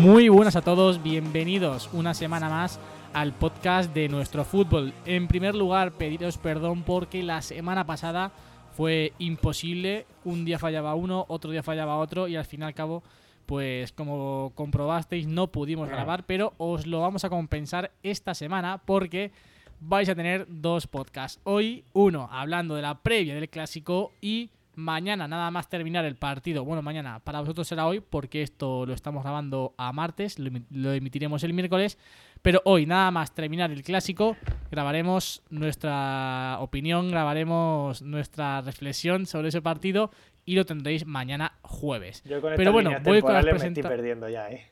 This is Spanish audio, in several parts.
Muy buenas a todos, bienvenidos una semana más al podcast de nuestro fútbol. En primer lugar, pediros perdón porque la semana pasada fue imposible. Un día fallaba uno, otro día fallaba otro y al fin y al cabo, pues como comprobasteis, no pudimos grabar, pero os lo vamos a compensar esta semana porque vais a tener dos podcasts. Hoy uno hablando de la previa del clásico y Mañana, nada más terminar el partido. Bueno, mañana para vosotros será hoy, porque esto lo estamos grabando a martes, lo emitiremos el miércoles. Pero hoy, nada más terminar el clásico, grabaremos nuestra opinión, grabaremos nuestra reflexión sobre ese partido y lo tendréis mañana jueves. Pero bueno, voy con las presentaciones. perdiendo ya, ¿eh?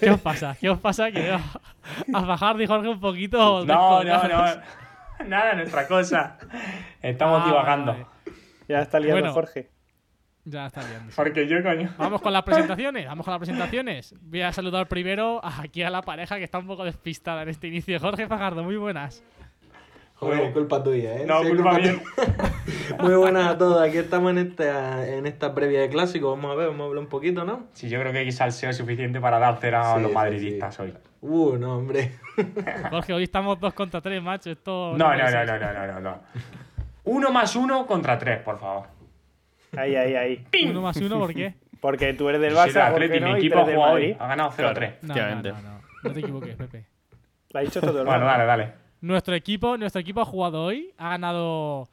¿Qué os pasa? ¿Qué os pasa? Que a bajar, dijo Jorge, un poquito. No, no, no. Nada, nuestra cosa. Estamos ah, divagando. Ya está liando Jorge. Ya está liando. Porque yo, coño. Vamos con las presentaciones. Vamos con las presentaciones. Voy a saludar primero aquí a la pareja que está un poco despistada en este inicio. Jorge Fajardo, muy buenas. Joder, culpa tuya, ¿eh? No, culpa mía. Muy buenas a todos. Aquí estamos en esta, en esta previa de clásico. Vamos a ver, vamos a hablar un poquito, ¿no? Sí, yo creo que hay salseo suficiente para dar cera a los madridistas hoy. Uh, no, hombre. Jorge, hoy estamos dos contra tres, macho. Esto no, no, no, no, no, no, no. Uno más uno contra tres, por favor. Ahí, ahí, ahí. ¿Uno más uno por qué? Porque tú eres del Barça, sí, no, mi equipo ha jugado hoy. Ha ganado 0-3. No, no, no, no, te equivoques, Pepe. Lo ha dicho todo el Bueno, dale, dale. Nuestro equipo, nuestro equipo ha jugado hoy, ha ganado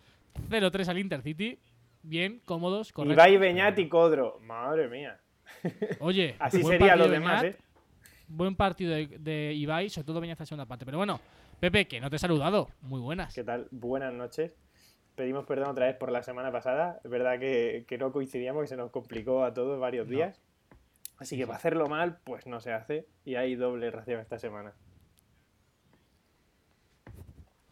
0-3 al Intercity. Bien, cómodos, correcto. Ibai, Beñat y Codro. Madre mía. Oye, así sería lo demás, ¿eh? Buen partido de, de Ibai, sobre todo Beñat en la segunda parte. Pero bueno, Pepe, que no te he saludado. Muy buenas. ¿Qué tal? Buenas noches pedimos perdón otra vez por la semana pasada. Es verdad que, no coincidíamos, que se nos complicó a todos varios días. Así que para hacerlo mal, pues no se hace. Y hay doble ración esta semana.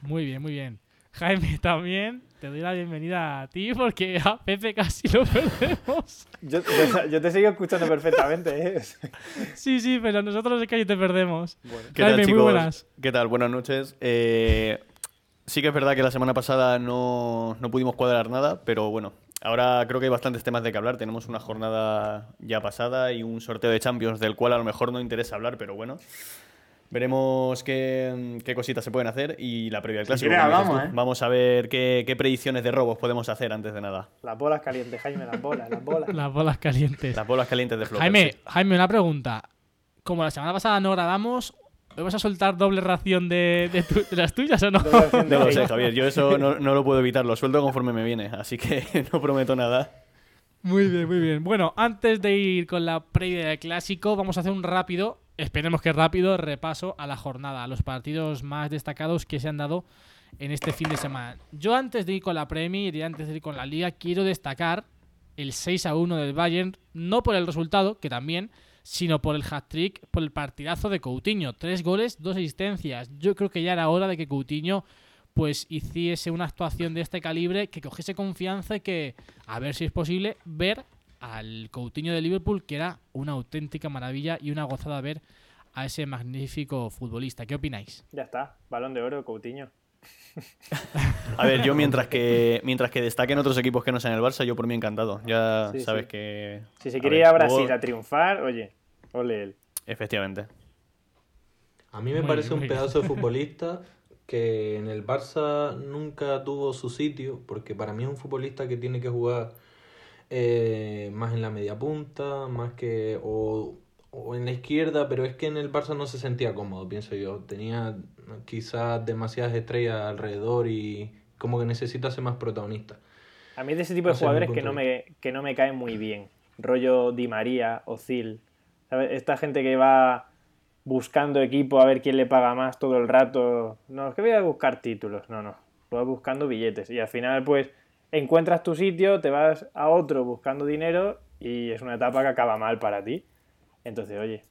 Muy bien, muy bien. Jaime, también te doy la bienvenida a ti porque a Pepe casi lo perdemos. Yo, te sigo escuchando perfectamente, ¿eh? Sí, sí, pero nosotros es que ahí te perdemos. ¿Qué Jaime, tal, chicos? muy buenas. ¿Qué tal? Buenas noches. Eh, Sí que es verdad que la semana pasada no, pudimos cuadrar nada, pero bueno, ahora creo que hay bastantes temas de que hablar. Tenemos una jornada ya pasada y un sorteo de Champions del cual a lo mejor no interesa hablar, pero bueno. Veremos qué, cositas se pueden hacer y la previa del clásico. ¿eh? vamos, a ver qué, predicciones de robos podemos hacer antes de nada. Las bolas calientes, Jaime, las bolas, las bolas. las bolas calientes. Las bolas calientes de Flor. Jaime, Jaime, una pregunta. Como la semana pasada no grabamos, ¿Vas a soltar doble ración de, las tuyas o no? No lo sé, Javier. Yo eso no, lo puedo evitar. Lo suelto conforme me viene. Así que no prometo nada. Muy bien, muy bien. Bueno, antes de ir con la previa del clásico, vamos a hacer un rápido, esperemos que rápido, repaso a la jornada, a los partidos más destacados que se han dado en este fin de semana. Yo antes de ir con la Premier y antes de ir con la Liga, quiero destacar el 6 a 1 del Bayern, no por el resultado, que también, sino por el hat-trick, por el partidazo de Coutinho. Tres goles, dos asistencias. Yo creo que ya era hora de que Coutinho pues hiciese una actuación de este calibre, que cogiese confianza y que, a ver si es posible, ver al Coutinho de Liverpool, que era una auténtica maravilla y una gozada ver a ese magnífico futbolista. ¿Qué opináis? Ya está, balón de oro, Coutinho. A ver, yo mientras que mientras que destaquen otros equipos que no sean el Barça, yo por mí encantado. Ya sabes que. Si se quiere ir a Brasil a triunfar, oye, ole él. Efectivamente. A mí me parece un pedazo de futbolista que en el Barça nunca tuvo su sitio, porque para mí es un futbolista que tiene que jugar eh, más en la media punta, más que. O, o en la izquierda, pero es que en el Barça no se sentía cómodo, pienso yo. Tenía quizás demasiadas estrellas alrededor y como que necesita ser más protagonista. A mí de ese tipo de jugadores que no, me, que no me caen muy bien. Rollo Di María, Ozil. Esta gente que va buscando equipo a ver quién le paga más todo el rato. No, es que voy a buscar títulos. No, no. Voy buscando billetes. Y al final, pues, encuentras tu sitio, te vas a otro buscando dinero y es una etapa que acaba mal para ti. Entonces, oye,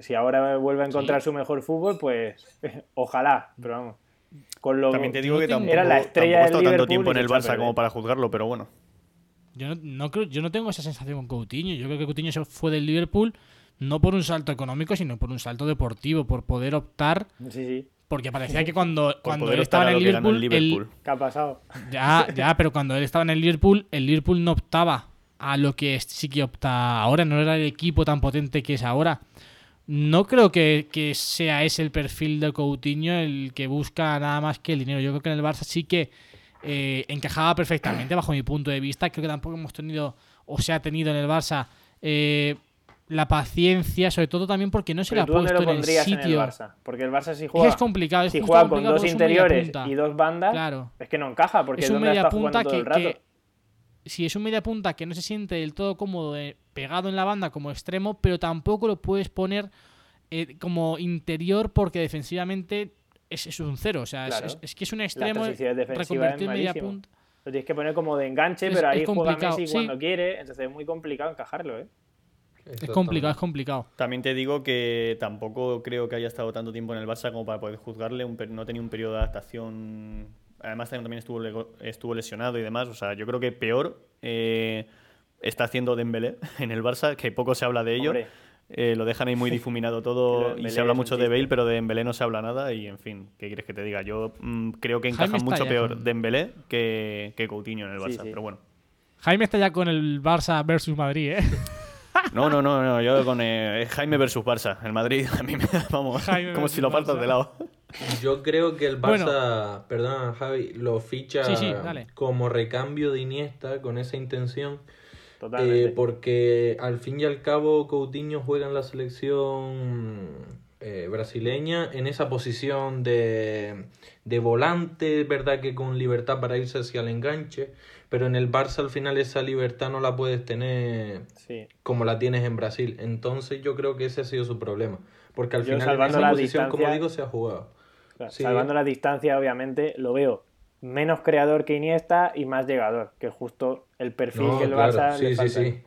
Si ahora vuelve a encontrar su mejor fútbol, pues ojalá, pero vamos. Con lo, También te digo que tampoco, era la estrella tampoco tanto tiempo en el Barça como para juzgarlo, pero bueno. Yo no, creo, yo no tengo esa sensación con Coutinho. Yo creo que Coutinho se fue del Liverpool no por un salto económico, sino por un salto deportivo, por poder optar. Sí, sí. Porque parecía que cuando, cuando él estaba en el Liverpool, ¿Qué ha pasado? Ya, ya, pero cuando él estaba en el Liverpool, el Liverpool no optaba a lo que sí que opta ahora. No era el equipo tan potente que es ahora. No creo que, sea ese el perfil de Coutinho el que busca nada más que el dinero. Yo creo que en el Barça sí que eh, encajaba perfectamente bajo mi punto de vista. Creo que tampoco hemos tenido o se ha tenido en el Barça eh, la paciencia, sobre todo también porque no se le ha puesto en el sitio. Barça, porque el Barça si juega, es complicado, si juega con dos interiores y dos bandas, claro. es que no encaja porque es un media punta que, si es un media punta que no se siente del todo cómodo eh, pegado en la banda como extremo, pero tampoco lo puedes poner eh, como interior porque defensivamente es, un cero, o sea, es, que es un extremo reconvertido en media punta. Lo tienes que poner como de enganche, pero ahí juega Messi cuando quiere, entonces es muy complicado encajarlo, ¿eh? Es complicado, es complicado. También te digo que tampoco creo que haya estado tanto tiempo en el Barça como para poder juzgarle. Un, no tenía un periodo de adaptación. Además, también estuvo, estuvo lesionado y demás. O sea, yo creo que peor eh, está haciendo Dembélé en el Barça, que poco se habla de ello. Eh, lo dejan ahí muy difuminado todo y se habla mucho de Bale, pero de Dembélé no se habla nada y en fin, ¿qué quieres que te diga? Yo mm, creo que encaja mucho peor Dembélé que, que Coutinho en el Barça, pero bueno. Jaime está ya con el Barça versus Madrid, ¿eh? No, no, no, no yo con eh, Jaime versus Barça. El Madrid a mí me da, vamos, como si lo partas de lado. Yo creo que el Barça, perdón Javi, lo ficha como recambio de Iniesta con esa intención. Eh, porque al fin y al cabo Coutinho juega en la selección eh, brasileña en esa posición de, de volante, verdad que con libertad para irse hacia el enganche pero en el Barça al final esa libertad no la puedes tener como la tienes en Brasil. Entonces yo creo que ese ha sido su problema, porque al final en esa posición, como digo, se ha jugado. Salvando la distancia, obviamente, lo veo. Menos creador que Iniesta y más llegador, que justo el perfil que el Barça sí, sí, sí.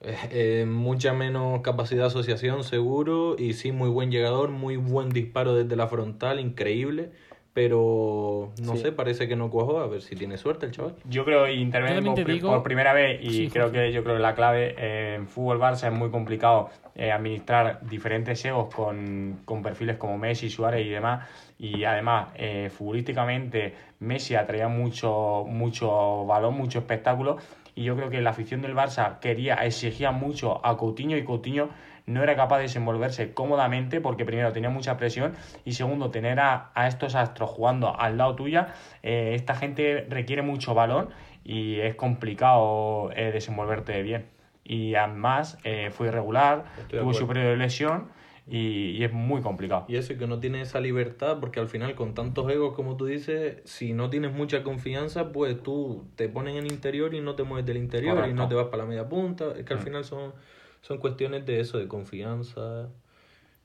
Eh, eh, mucha menos capacidad de asociación, seguro, y sí, muy buen llegador, muy buen disparo desde la frontal, increíble pero no sé, parece que no cuajó. A ver si tiene suerte el chaval. Yo creo, y intervengo por, primera vez, y creo que yo creo que la clave eh, en fútbol Barça es muy complicado eh, administrar diferentes egos con, con, perfiles como Messi, Suárez y demás. Y además, eh, futbolísticamente, Messi atraía mucho, mucho balón, mucho espectáculo. Y yo creo que la afición del Barça quería, exigía mucho a Coutinho y Coutinho no era capaz de desenvolverse cómodamente porque primero tenía mucha presión y segundo tener a, estos astros jugando al lado tuya, eh, esta gente requiere mucho balón y es complicado eh, desenvolverte bien. Y además eh, fue irregular, tuvo su periodo de lesión. Y, es muy complicado. Y eso, que no tiene esa libertad, porque al final con tantos egos como tú dices, si no tienes mucha confianza, pues tú te pones en el interior y no te mueves del interior y no te vas para la media punta. Es que al mm. final son son cuestiones de eso, de confianza.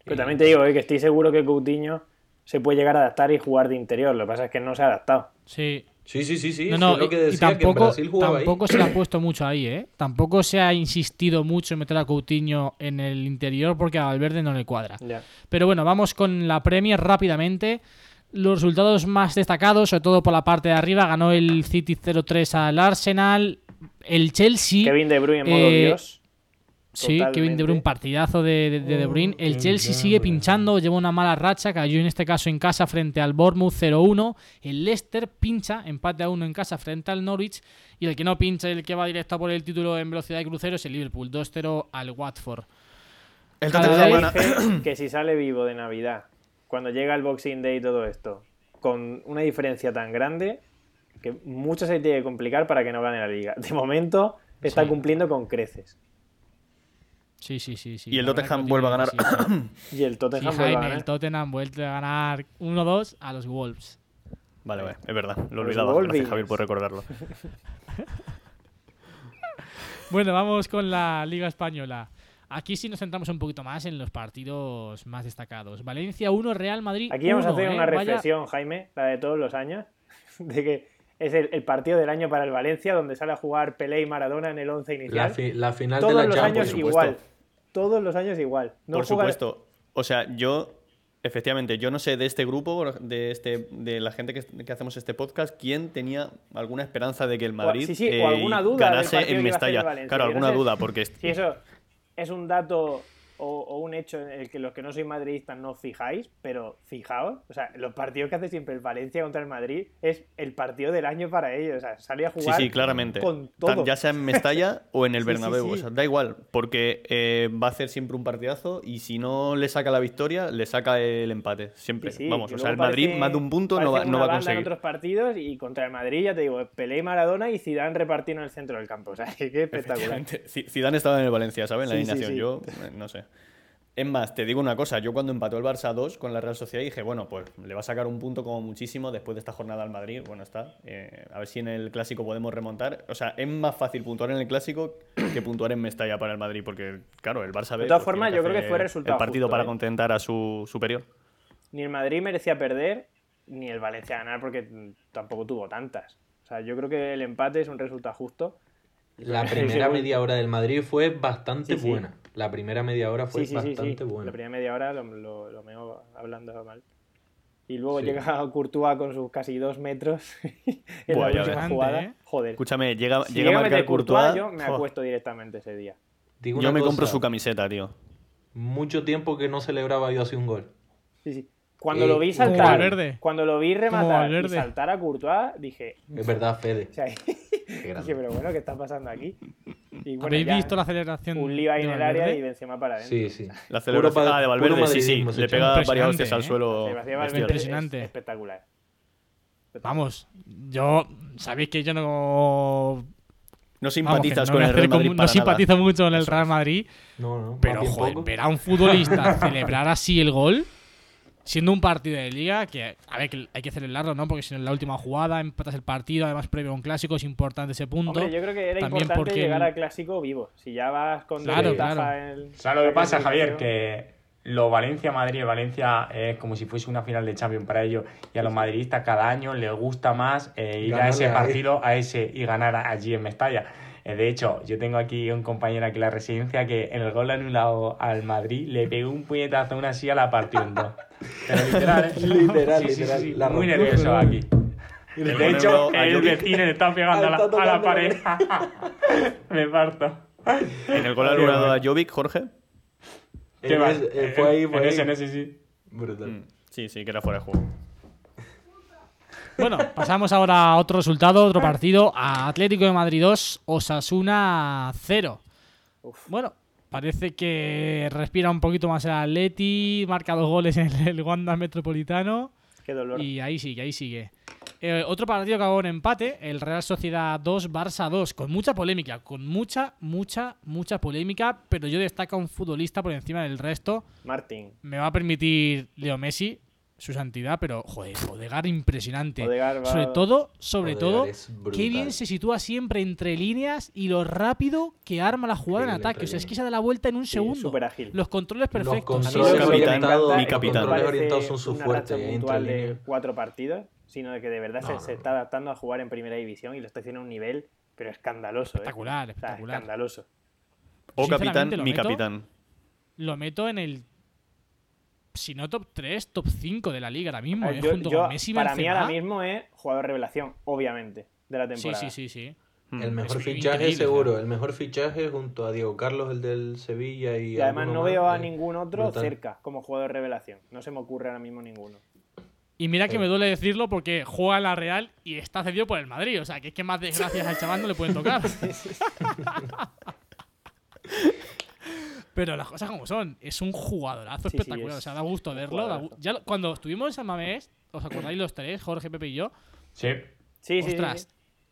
Pero también te digo eh, que estoy seguro que Coutinho se puede llegar a adaptar y jugar de interior. Lo que pasa es que no se ha adaptado. Sí. Sí, sí, sí, sí. No, y, tampoco, tampoco se le ha puesto mucho ahí, ¿eh? Tampoco se ha insistido mucho en meter a Coutinho en el interior porque a Valverde no le cuadra. Pero bueno, vamos con la Premier rápidamente. Los resultados más destacados, sobre todo por la parte de arriba, ganó el City 0-3 al Arsenal. El Chelsea. Kevin De Bruyne en modo eh, Dios. Sí, Kevin De Bruyne, partidazo de, de, de, Bruyne. El Chelsea sigue pinchando, lleva una mala racha, cayó en este caso en casa frente al Bournemouth 0-1. El Leicester pincha, empate a 1 en casa frente al Norwich. Y el que no pincha, el que va directo por el título en velocidad de crucero es el Liverpool, 2-0 al Watford. El dice que si sale vivo de Navidad, cuando llega el Boxing Day y todo esto, con una diferencia tan grande, que mucho se tiene que complicar para que no gane la liga. De momento está cumpliendo con creces. Sí, sí, sí. sí. Y el Tottenham vuelve a ganar. y el Tottenham vuelve a ganar. El Tottenham vuelve a ganar 1-2 a los Wolves. Vale, vale, es verdad. Lo olvidaba. Gracias, Javier, por recordarlo. bueno, vamos con la Liga Española. Aquí sí nos centramos un poquito más en los partidos más destacados. Valencia 1, Real Madrid Aquí vamos a hacer una ¿eh? reflexión, Jaime, la de todos los años, de que es el, partido del año para el Valencia, donde sale a jugar Pelé y Maradona en el 11 inicial. La, final Todos de la los años igual. Todos los años igual. por supuesto. O sea, yo Efectivamente, yo no sé de este grupo, de este, de la gente que, hacemos este podcast, quién tenía alguna esperanza de que el Madrid eh, ganase en Mestalla. Claro, alguna duda, porque. Si eso es un dato o, un hecho en el que los que no sois madridistas no os fijáis, pero fijaos, o sea, los partidos que hace siempre el Valencia contra el Madrid es el partido del año para ellos, o sea, salir a jugar sí, sí, claramente. con todo. Ya sea en Mestalla o en el Bernabéu, o sea, da igual, porque eh, va a hacer siempre un partidazo y si no le saca la victoria, le saca el empate, siempre. Vamos, o sea, el Madrid más de un punto no va, no va a conseguir. en otros partidos y contra el Madrid, ya te digo, Pelé y Maradona y Zidane repartiendo en el centro del campo, o sea, qué espectacular. Zidane estaba en el Valencia, ¿sabes? En la alineación, yo eh, no sé. Es más, te digo una cosa, yo cuando empató el Barça 2 con la Real Sociedad dije, bueno, pues le va a sacar un punto como muchísimo después de esta jornada al Madrid, bueno, está, eh, a ver si en el Clásico podemos remontar. O sea, es más fácil puntuar en el Clásico que puntuar en Mestalla para el Madrid, porque claro, el Barça... De todas pues, formas, yo creo que fue resultado El partido para ¿eh? contentar a su superior. Ni el Madrid merecía perder, ni el Valencia ganar, porque tampoco tuvo tantas. O sea, yo creo que el empate es un resultado justo. La primera media hora del Madrid fue bastante buena. La primera media hora fue bastante buena. La primera media hora lo, lo, lo hablando mal. Y luego llega Courtois con sus casi dos metros en la última jugada. ¿eh? Joder. Escúchame, llega, llega, a marcar Courtois, Yo me acuesto directamente ese día. yo me compro su camiseta, tío. Mucho tiempo que no celebraba yo así un gol. Sí, sí. Cuando lo vi saltar, cuando lo vi rematar y saltar a Courtois, dije... Es verdad, Fede. dije, pero bueno, ¿qué está pasando aquí? Y bueno, ¿Habéis visto la aceleración? Un Levi en el área y Benzema para adentro. Sí, sí. La celebración ah, de Valverde, sí, sí. Le pega varias veces al ¿eh? suelo. Impresionante. espectacular. Vamos, yo... Sabéis que yo no... No simpatizas con el Real Madrid. no simpatizo mucho con el Real Madrid. No, no. Pero, joder, ver a un futbolista celebrar así el gol siendo un partido de liga que, a ver, que hay que celebrarlo, ¿no? Porque si en la última jugada empatas el partido, además previo a un clásico, es importante ese punto. Hombre, yo creo que era importante llegar al clásico vivo. Si ya vas con claro, claro. El... ¿Sabes lo que pasa, Javier? Que lo Valencia-Madrid, Valencia es como si fuese una final de Champions para ellos y a los madridistas cada año les gusta más eh, ir a ese partido a ese y ganar allí en Mestalla. Eh, de hecho, yo tengo aquí un compañero aquí en la residencia que en el gol anulado al Madrid le pegó un puñetazo a una silla, la partió en dos. Pero literal, ¿eh? literal, literal. muy nervioso aquí. De hecho, el vecino le está pegando a la, a la pared. Me parto. ¿En el gol anulado a Jovic, Jorge? ¿Qué más? Eh, fue ahí, fue en Ese, en ese, sí. Brutal. Mm, sí, sí, que era fuera de juego. Bueno, pasamos ahora a otro resultado, otro partido. A Atlético de Madrid 2, Osasuna 0. Bueno, parece que respira un poquito más el Atleti, marca dos goles en el Wanda Metropolitano. Qué dolor. Y ahí sigue, ahí sigue. Eh, otro partido que acabó en empate, el Real Sociedad 2, Barça 2, con mucha polémica, con mucha, mucha, mucha polémica, pero yo destaco a un futbolista por encima del resto. Martín. Me va a permitir Leo Messi, su santidad, pero joder, Odegar impresionante. Sobre todo, sobre todo, qué bien se sitúa siempre entre líneas y lo rápido que arma la jugada en ataque. O sea, es que se da la vuelta en un segundo. ágil. Los controles perfectos. Los controles mi capitán. orientados son su fuerte. puntual de cuatro partidos, sino de que de verdad se, está adaptando a jugar en primera división y lo está haciendo a un nivel, pero escandaloso. ¿eh? Espectacular, espectacular. escandaloso. O capitán, mi capitán. Lo meto en el si no top 3, top 5 de la liga ahora mismo. Eh, junto con Messi para mí ahora mismo es jugador revelación, obviamente, de la temporada. Sí, sí, sí. sí. Hmm. El mejor fichaje seguro, el mejor fichaje junto a Diego Carlos, el del Sevilla y... Y además no veo a eh, ningún otro cerca como jugador revelación. No se me ocurre ahora mismo ninguno. Y mira que me duele decirlo porque juega en la Real y está cedido por el Madrid. O sea, que es que más desgracias al chaval no le pueden tocar. Pero las cosas como son, es un jugadorazo espectacular. O sea, da gusto verlo. ya cuando estuvimos en Mamés, ¿os acordáis los tres, Jorge, Pepe y yo? Sí. Sí, Ostras,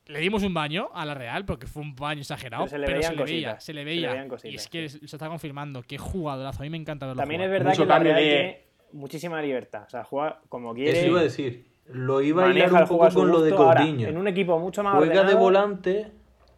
le dimos un baño a la Real porque fue un baño exagerado, pero se le, veía, se le veía. y es que se está confirmando. Qué jugadorazo. A mí me encanta verlo. También es verdad que la Real tiene muchísima libertad. O sea, juega como quiere. Eso iba a decir. Lo iba a ir un poco con lo de Coutinho. en un equipo mucho más Juega de volante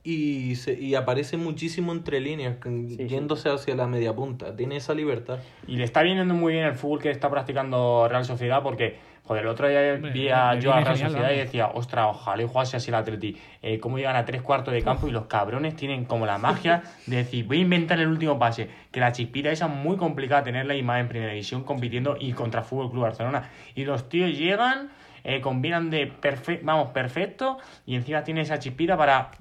y, se, y aparece muchísimo entre líneas, yéndose hacia la media punta. Tiene esa libertad. Y le está viniendo muy bien el fútbol que está practicando Real Sociedad porque, joder, el otro día vi a yo a Real Sociedad y decía, ostras, ojalá y jugase así el Atleti. Eh, cómo llegan a tres cuartos de campo y los cabrones tienen como la magia de decir, voy a inventar el último pase. Que la chispita esa es muy complicada tenerla y más en primera división compitiendo y contra Fútbol Club Barcelona. Y los tíos llegan, eh, combinan de perfecto, vamos, perfecto y encima tiene esa chispita para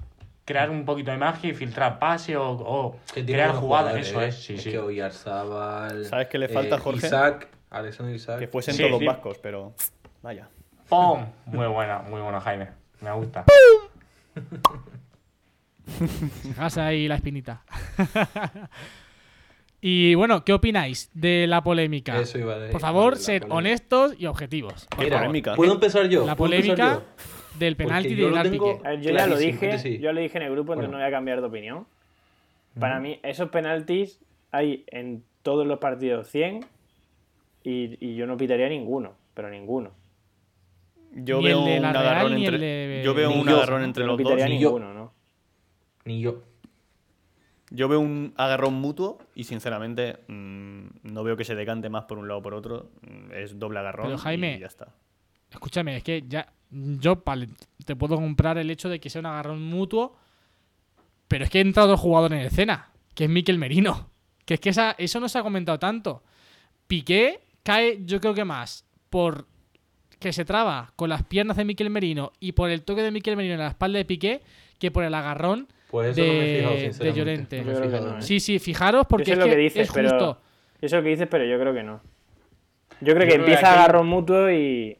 crear un poquito de magia y filtrar pase o, crear jugadas. Eso es, sí, sí. Que ¿Sabes qué le falta, eh, Jorge? Isaac, Alexander Isaac. Que fuesen todos vascos, pero vaya. ¡Pum! Muy buena, muy buena, Jaime. Me gusta. Dejas ahí la espinita. y bueno, ¿qué opináis de la polémica? Eso iba Por favor, sed honestos y objetivos. polémica? ¿Puedo empezar yo? La polémica del penalti de Gerard Piqué. Yo ya lo dije, yo lo dije en el grupo, entonces no voy a cambiar de opinión. Para mí, esos penaltis hay en todos los partidos 100 y, yo no pitaría ninguno, pero ninguno. Yo veo un agarrón entre, yo veo un agarrón entre los dos. Ni ninguno, yo. ¿no? Ni yo. Yo veo un agarrón mutuo y sinceramente mm, no veo que se decante más por un lado o por otro. Es doble agarrón Jaime, y ya está. Escúchame, es que ya yo te puedo comprar el hecho de que sea un agarrón mutuo, pero es que ha entrado otro jugador en escena, que es Miquel Merino. Que es que esa, eso no se ha comentado tanto. Piqué cae, yo creo que más por que se traba con las piernas de Miquel Merino y por el toque de Miquel Merino en la espalda de Piqué que por el agarrón pues de, de, Llorente. Sí, sí, fijaros porque es, lo que, dices, es justo. eso es lo que dices, pero yo creo que no. Yo creo que empieza agarrón mutuo y,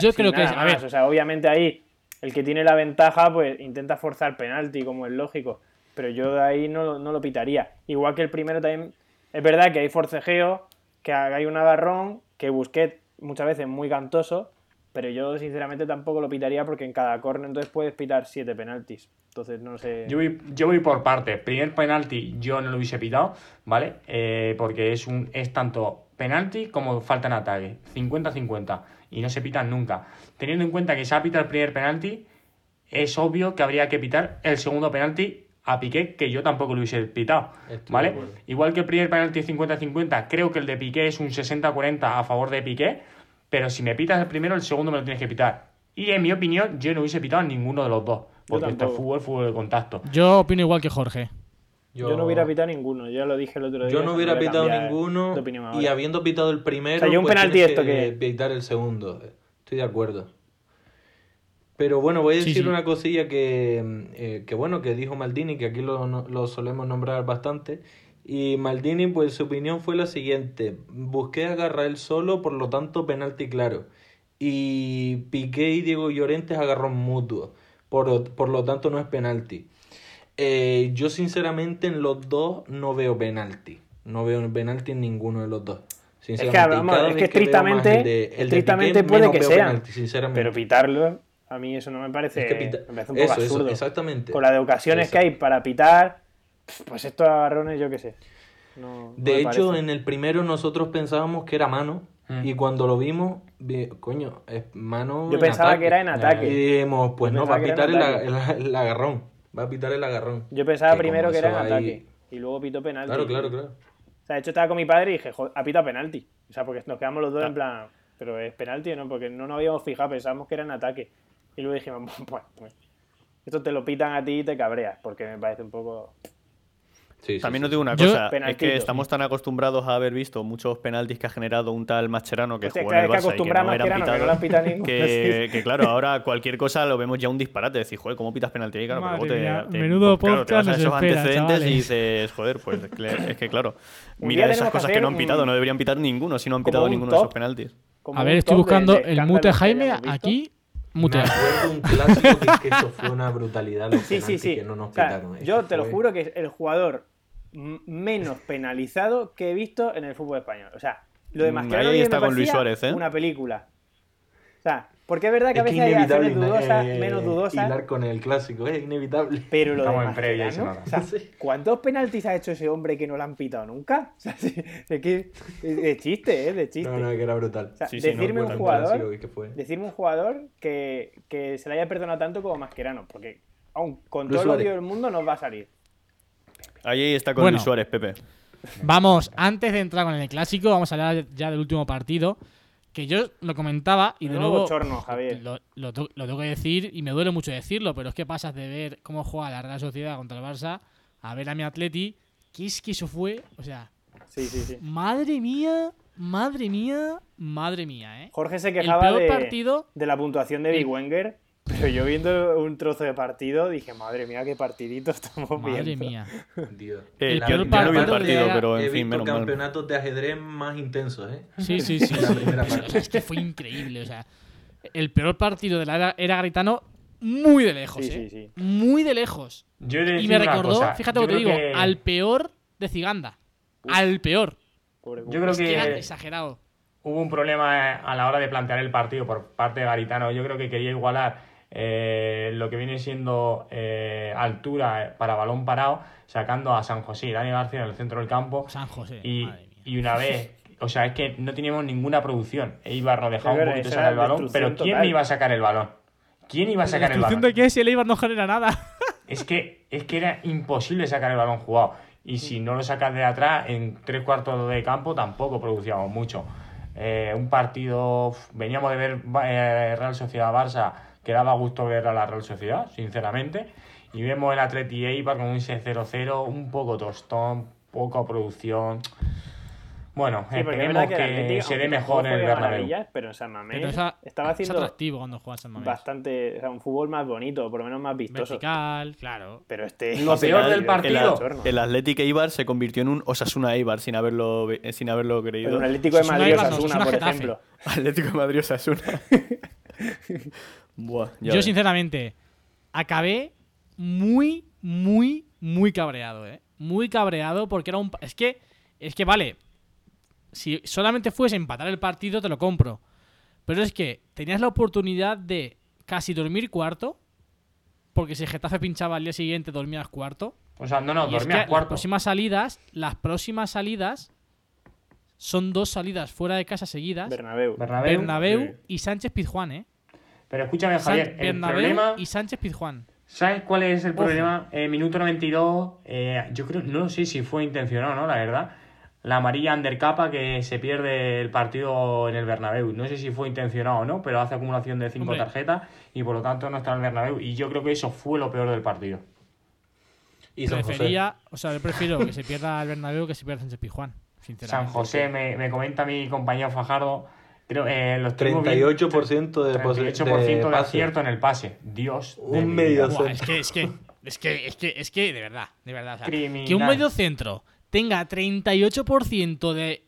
yo creo que a ver. O sea, obviamente ahí el que tiene la ventaja, pues intenta forzar penalti, como es lógico. Pero yo de ahí no, no lo pitaría. Igual que el primero también. Es verdad que hay forcejeo, que hay un agarrón, que Busquets muchas veces muy cantoso, pero yo sinceramente tampoco lo pitaría porque en cada corner entonces puedes pitar siete penaltis. Entonces no sé. Yo voy, yo voy por parte. Primer penalti yo no lo hubiese pitado, ¿vale? Eh, porque es un es tanto penalti como falta en ataque. 50-50 y no se pitan nunca. Teniendo en cuenta que se ha pitado el primer penalti, es obvio que habría que pitar el segundo penalti a Piqué, que yo tampoco lo hubiese pitado. ¿Vale? Igual que el primer penalti 50-50, creo que el de Piqué es un 60-40 a favor de Piqué, pero si me pitas el primero, el segundo me lo tienes que pitar. Y en mi opinión, yo no hubiese pitado a ninguno de los dos, porque esto es fútbol, fútbol de contacto. Yo opino igual que Jorge. Yo... no hubiera pitado ninguno, ya lo dije el otro día. Yo no hubiera pitado ninguno y habiendo pitado el primero, un pues penalti esto que, pitar el segundo. Estoy de acuerdo. Pero bueno, voy a decir una cosilla que, eh, que, bueno, que dijo Maldini, que aquí lo, lo, solemos nombrar bastante. Y Maldini, pues su opinión fue la siguiente. Busqué agarrar él solo, por lo tanto, penalti claro. Y Piqué y Diego Llorentes agarrón mutuo. Por, por lo tanto, no es penalti. Eh, yo sinceramente en los dos no veo penalti. No veo penalti en ninguno de los dos. Es que, es que estrictamente, puede que sea. pero pitarlo, a mí eso no me parece, me parece un poco absurdo. exactamente. Con la de ocasiones que hay para pitar, pues estos agarrones yo qué sé. de hecho, en el primero nosotros pensábamos que era mano. Mm. Y cuando lo vimos, coño, es mano. Yo pensaba que era en ataque. Y dijimos, pues no, va a pitar el agarrón. Va a pitar el agarrón. Yo pensaba primero que era en ataque. Y luego pitó penalti. Claro, claro, claro. O sea, de hecho estaba con mi padre y dije, joder, ha pitado penalti. O sea, porque nos quedamos los dos en plan, pero es penalti o no, porque no nos habíamos fijado, pensábamos que era en ataque. Y luego dijimos, bueno, pues, esto te lo pitan a ti y te cabreas, porque me parece un poco... También nos digo una cosa, es que estamos tan acostumbrados a haber visto muchos penaltis que ha generado un tal Mascherano que jugó en el Barça y que no eran pitados, que, que, claro, ahora cualquier cosa lo vemos ya un disparate, decir, joder, ¿cómo pitas penalti ahí? Claro, luego te, menudo pues, claro, te vas a esos antecedentes y dices, joder, pues es que claro, mira esas cosas que no han pitado, no deberían pitar ninguno si no han pitado ninguno de esos penaltis. A ver, estoy buscando el mute Jaime aquí Mutea. Me un clásico que, eso fue una brutalidad. Los sí, sí, sí. Que no nos pitaron. yo te lo juro que el jugador menos penalizado que he visto en el fútbol español. O sea, lo de mm, Mascherano Ahí está con Luis Suárez, ¿eh? una película. O sea, porque es verdad que a veces hay acciones dudosas, eh, menos dudosas. Hilar con el clásico, es inevitable. Pero lo de Mascherano, o sea, ¿cuántos penaltis ha hecho ese hombre que no lo han pitado nunca? O sea, es que de chiste, ¿eh? De chiste. No, no, que era brutal. O sea, decirme, un jugador, decirme un jugador que, que se le haya perdonado tanto como Mascherano, porque aun con todo el odio del mundo, nos va a salir. Ahí está con Luis Suárez, Pepe. Vamos, antes de entrar con el clásico, vamos a hablar ya del último partido. Que yo lo comentaba y de nuevo. Lo, tengo que decir y me duele mucho decirlo, pero es que pasas de ver cómo juega la Real Sociedad contra el Barça a ver a mi Atleti. ¿Qué es que eso fue? O sea. Sí, sí, sí. Madre mía, madre mía, madre mía, ¿eh? Jorge se quejaba de, partido, de la puntuación de Big Wenger pero yo viendo un trozo de partido dije, madre mía, qué partidito estamos viendo. Madre mía. Dios. el peor partido, pero en fin, menos campeonatos de ajedrez más intensos, ¿eh? Sí, sí, sí. Es que fue increíble, o sea, el peor partido de la era, Garitano muy de lejos, ¿eh? Sí, sí. Muy de lejos. y me recordó, fíjate lo que te digo, al peor de Ciganda. Al peor. Yo creo que, era exagerado. Hubo un problema a la hora de plantear el partido por parte de Garitano. Yo creo que quería igualar eh, lo que viene siendo eh, altura para balón parado, sacando a San José y Dani García en el centro del campo. San José. Y, y una vez, o sea, es que no teníamos ninguna producción. Eibar nos dejaba un poquito sacar el balón, pero ¿quién iba a sacar el balón? ¿Quién iba a sacar el balón? de que si el Eibar no genera nada. es que, es que era imposible sacar el balón jugado. Y si no lo sacas de atrás, en tres cuartos de campo tampoco producíamos mucho. Eh, un partido, veníamos de ver Real Sociedad-Barça que daba gusto ver a la Real Sociedad, sinceramente. Y vemos el Atleti Eibar con un 6-0-0, un poco tostón, poca producción. Bueno, esperemos que, se dé mejor en el Bernabéu. Pero en San Mamés estaba haciendo atractivo cuando juega San Mamés. Bastante, o sea, un fútbol más bonito, por lo menos más vistoso. Vertical, claro. Pero este lo peor del partido. El, el Atlético Eibar se convirtió en un Osasuna Eibar sin haberlo sin haberlo creído. un Atlético de Madrid Osasuna, por ejemplo. Atlético de Madrid Osasuna. Yo, sinceramente, acabé muy, muy, muy cabreado, ¿eh? Muy cabreado porque era un. Es que, es que vale. Si solamente fuese empatar el partido, te lo compro. Pero es que tenías la oportunidad de casi dormir cuarto. Porque si Getafe pinchaba al día siguiente, dormías cuarto. O sea, no, no, dormías cuarto. Las próximas salidas, las próximas salidas son dos salidas fuera de casa seguidas. Bernabéu. Bernabéu, y Sánchez Pizjuán, ¿eh? Pero escúchame, Javier, el problema... y Sánchez Pizjuán. ¿Sabes cuál es el problema? Eh, minuto 92, eh, yo creo, no sé si fue intencionado o no, la verdad. La amarilla undercapa que se pierde el partido en el Bernabéu. No sé si fue intencionado o no, pero hace acumulación de cinco tarjetas y por lo tanto no está en el Bernabéu. Y yo creo que eso fue lo peor del partido. Y Prefería, o sea, yo prefiero que se pierda el Bernabéu que se pierda Sánchez Pizjuán, sinceramente. San José, me, me comenta mi compañero Fajardo Creo, eh, los 38% de, 38 de, acierto en el pase. Dios. Un medio centro. Es que, es que, es que, es que, es que, de verdad, de verdad. que un medio centro tenga 38% de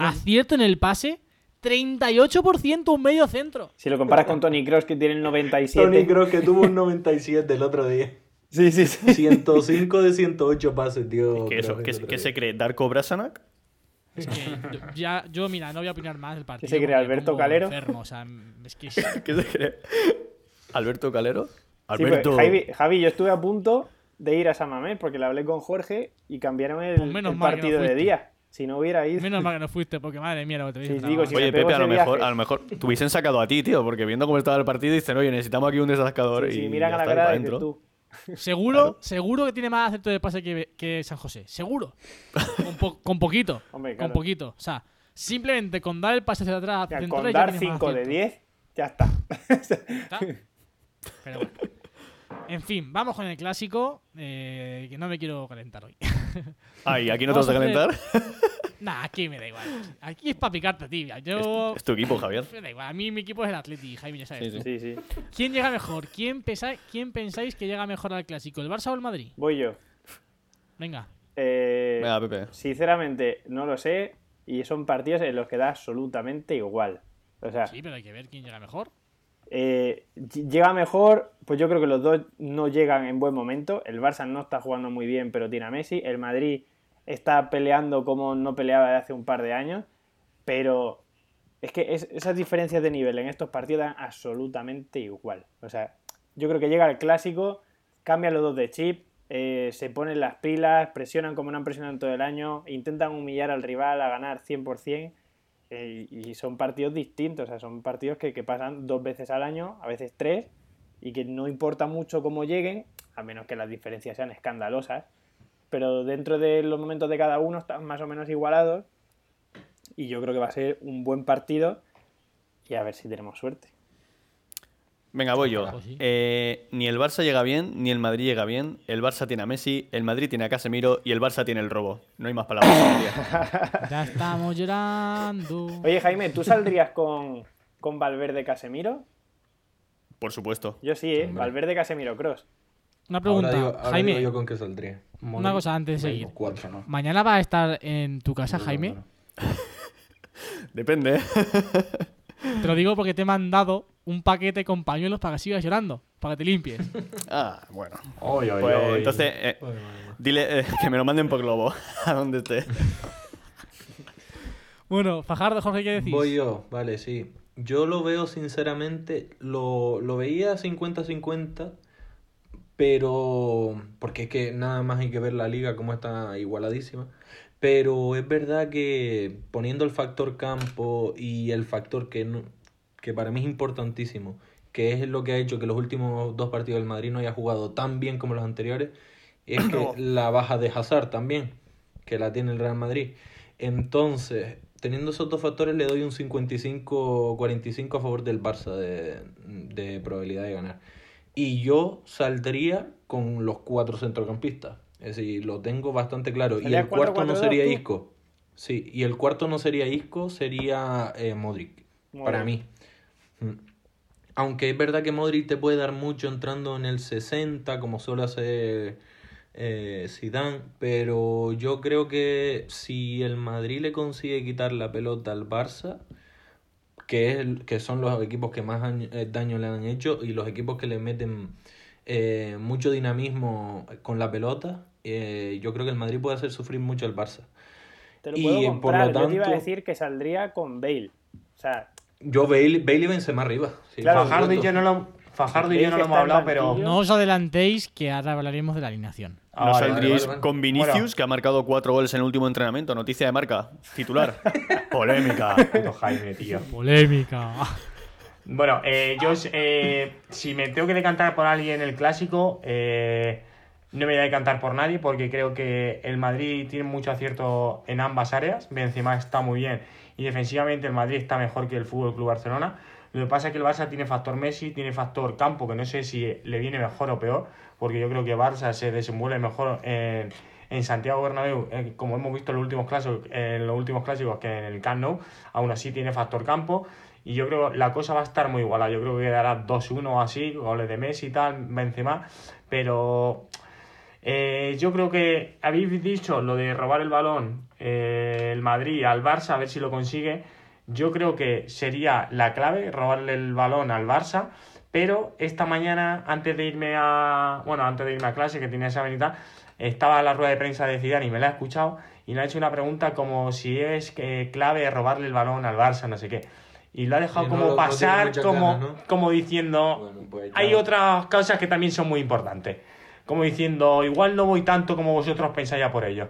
acierto en el pase. 38% un medio centro. Si lo comparas con Tony Cross que tiene el 97. Tony Cross que tuvo un 97 el otro día. Sí, sí, sí. 105 de 108 pases, tío. ¿Qué, eso, ¿qué, se cree? ¿Darko Brasanac? Es que ya, yo, mira, no voy a opinar más del partido. ¿Qué se cree Alberto Calero? Enfermo, o sea, es que... ¿Qué se cree? ¿Alberto Calero? Pues, Alberto... Javi, yo estuve a punto de ir a San Mamés porque le hablé con Jorge y cambiaron el, pues partido de día. Si no hubiera ido. Menos mal que no fuiste, porque madre mía lo que te sí, digo, Oye, Pepe, a lo, mejor, a lo mejor te hubiesen sacado a ti, tío, porque viendo cómo estaba el partido dicen, oye, necesitamos aquí un desascador. Sí, y miran a la cara de tú. Seguro, seguro que tiene más acierto de pase que, San José. Seguro. Con, poquito. Con poquito. O sea, simplemente con dar el pase hacia atrás. con dar 5 de 10, ya está. Pero bueno. En fin, vamos con el clásico. Eh, que no me quiero calentar hoy. Ay, ¿aquí no te vas a calentar? Nah, aquí me da igual. Aquí es para picarte tibia. Yo... Es, tu equipo, Javier. Me da igual. A mí mi equipo es el Atleti, Jaime, ya sabes. Sí, sí. ¿Quién llega mejor? ¿Quién, pensáis, ¿Quién pensáis que llega mejor al clásico? ¿El Barça o el Madrid? Voy yo. Venga. Eh, Venga, Pepe. Sinceramente, no lo sé. Y son partidos en los que da absolutamente igual. O sea, sí, pero hay que ver quién llega mejor. Eh, llega mejor, pues yo creo que los dos no llegan en buen momento. El Barça no está jugando muy bien, pero tiene a Messi. El Madrid está peleando como no peleaba de hace un par de años, pero es que esas diferencias de nivel en estos partidos dan absolutamente igual. O sea, yo creo que llega el clásico, cambian los dos de chip, eh, se ponen las pilas, presionan como no han presionado todo el año, intentan humillar al rival a ganar 100%. Eh, y son partidos distintos, o sea, son partidos que, que, pasan dos veces al año, a veces tres, y que no importa mucho cómo lleguen, a menos que las diferencias sean escandalosas, pero dentro de los momentos de cada uno están más o menos igualados y yo creo que va a ser un buen partido y a ver si tenemos suerte. Venga, voy yo. Eh, ni el Barça llega bien, ni el Madrid llega bien. El Barça tiene a Messi, el Madrid tiene a Casemiro y el Barça tiene el robo. No hay más palabras. ya estamos llorando. Oye, Jaime, ¿tú saldrías con, con Valverde Casemiro? Por supuesto. Yo sí, ¿eh? Valverde Casemiro Cross. Una pregunta, Jaime. yo con qué saldría. Una cosa antes de seguir. ¿Mañana va a estar en tu casa, Jaime? Depende. Te lo digo porque te he mandado un paquete con pañuelos para que sigas llorando, para que te limpies. Ah, bueno. Pues, entonces, eh, dile eh, que me lo manden por globo, a donde esté. bueno, Fajardo, Jorge, ¿qué decís? Voy yo, vale, sí. Yo lo veo sinceramente, lo, lo veía 50-50, pero porque es que nada más hay que ver la liga como está igualadísima. Pero es verdad que poniendo el factor campo y el factor que, que para mí es importantísimo, que es lo que ha hecho que los últimos dos partidos del Madrid no haya jugado tan bien como los anteriores, es que la baja de Hazard también, que la tiene el Real Madrid. Entonces, teniendo esos dos factores, le doy un 55-45 a favor del Barça de, de probabilidad de ganar. Y yo saldría con los cuatro centrocampistas. Es decir, lo tengo bastante claro. Y el cuarto no sería Isco. Sí, y el cuarto no sería Isco, sería eh, Modric, Para mí. Mm. Aunque es verdad que Modric te puede dar mucho entrando en el 60, como suele hacer eh, Zidane, pero yo creo que si el Madrid le consigue quitar la pelota al Barça, que, es que son los equipos que más eh, daño le han hecho y los equipos que le meten eh, mucho dinamismo con la pelota, yo creo que el Madrid puede hacer sufrir mucho al Barça. Te lo puedo y comprar. Por lo tanto, yo te iba a decir que saldría con Bale. O sea, yo, Bailey, Bailey vence más arriba. Fajardo y yo no lo, Fajardo y yo no lo hemos hablado, pero. No os adelantéis que ahora hablaremos de la alineación. No saldríais con Vinicius, que ha marcado cuatro goles en el último entrenamiento. Noticia de marca. Titular. Polémica. Jaime, tío. Polémica. Bueno, eh, yo eh, si me tengo que decantar por alguien en el clásico, eh, no me voy a decantar por nadie porque creo que el Madrid tiene mucho acierto en ambas áreas. Benzema está muy bien y defensivamente el Madrid está mejor que el Fútbol Club Barcelona. Lo que pasa es que el Barça tiene factor Messi, tiene factor campo, que no sé si le viene mejor o peor, porque yo creo que Barça se desenvuelve mejor en, en Santiago Bernabéu, eh, como hemos visto en los últimos clásicos, en los últimos clásicos que en el Camp Nou, aún así tiene factor campo. Y yo creo que la cosa va a estar muy igualada. Yo creo que dará 2-1 o así, goles de Messi y tal, Benzema. Pero eh, yo creo que habéis dicho lo de robar el balón eh, el Madrid al Barça, a ver si lo consigue. Yo creo que sería la clave robarle el balón al Barça. Pero esta mañana, antes de irme a. Bueno, antes de irme a clase, que tenía esa tal, estaba la rueda de prensa de Zidane y me la he escuchado. Y me ha hecho una pregunta como si es que clave robarle el balón al Barça, no sé qué. Y lo ha dejado como pasar, como, como diciendo. Pues hay otras cosas que también son muy importantes como diciendo, igual no voy tanto como vosotros pensáis ya por ello.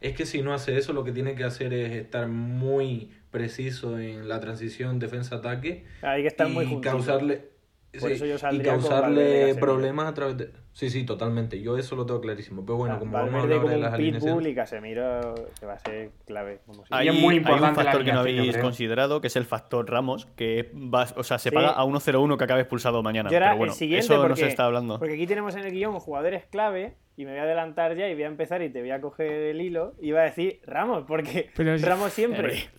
Es que si no hace eso, lo que tiene que hacer es estar muy preciso en la transición defensa-ataque. Hay que estar y muy causarle y causarle problemas a través de... Sí, sí, totalmente. Yo eso lo tengo clarísimo. Pero bueno, como vamos a hablar de las Pitbull y Casemiro que va a ser clave. Como hay, es muy importante un factor que no habéis considerado, que es el factor Ramos, que va, o sea, se paga a 1-0-1 que acabe expulsado mañana. Pero bueno, eso no se está hablando. Porque aquí tenemos en el guion jugadores clave y me voy a adelantar ya y voy a empezar y te voy a coger el hilo y va a decir Ramos, porque Ramos siempre...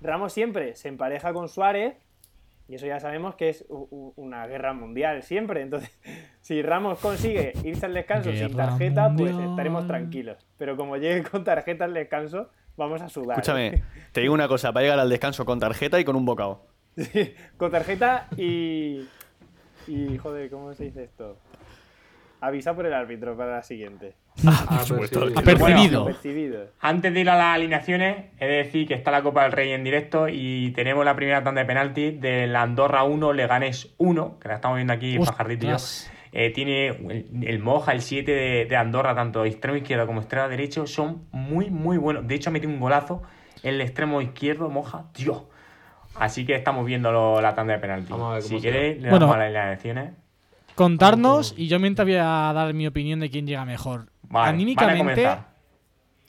Ramos siempre se empareja con Suárez y eso ya sabemos que es una guerra mundial siempre. Entonces, si Ramos consigue irse al descanso sin tarjeta, pues estaremos tranquilos. Pero como llegue con tarjeta al descanso, vamos a sudar. Escúchame, te digo una cosa, va a llegar al descanso con tarjeta y con un bocado. Sí, con tarjeta y... Y, joder, ¿cómo se dice esto? Avisa por el árbitro para la siguiente. Ah, apercibido. antes de ir a las alineaciones, he de decir que está la Copa del Rey en directo y tenemos la primera tanda de penalti del Andorra 1, Leganés 1, que la estamos viendo aquí, Fajardito y yo. Eh, tiene el, Moja, el 7 de, Andorra, tanto extremo izquierdo como extremo derecho, son muy, muy buenos. De hecho, ha metido un golazo en el extremo izquierdo, Moja, Dios. Así que estamos viendo la tanda de penalti. Si queréis, le damos a las alineaciones. Contarnos y yo mientras voy a dar mi opinión de quién llega mejor. anímicamente,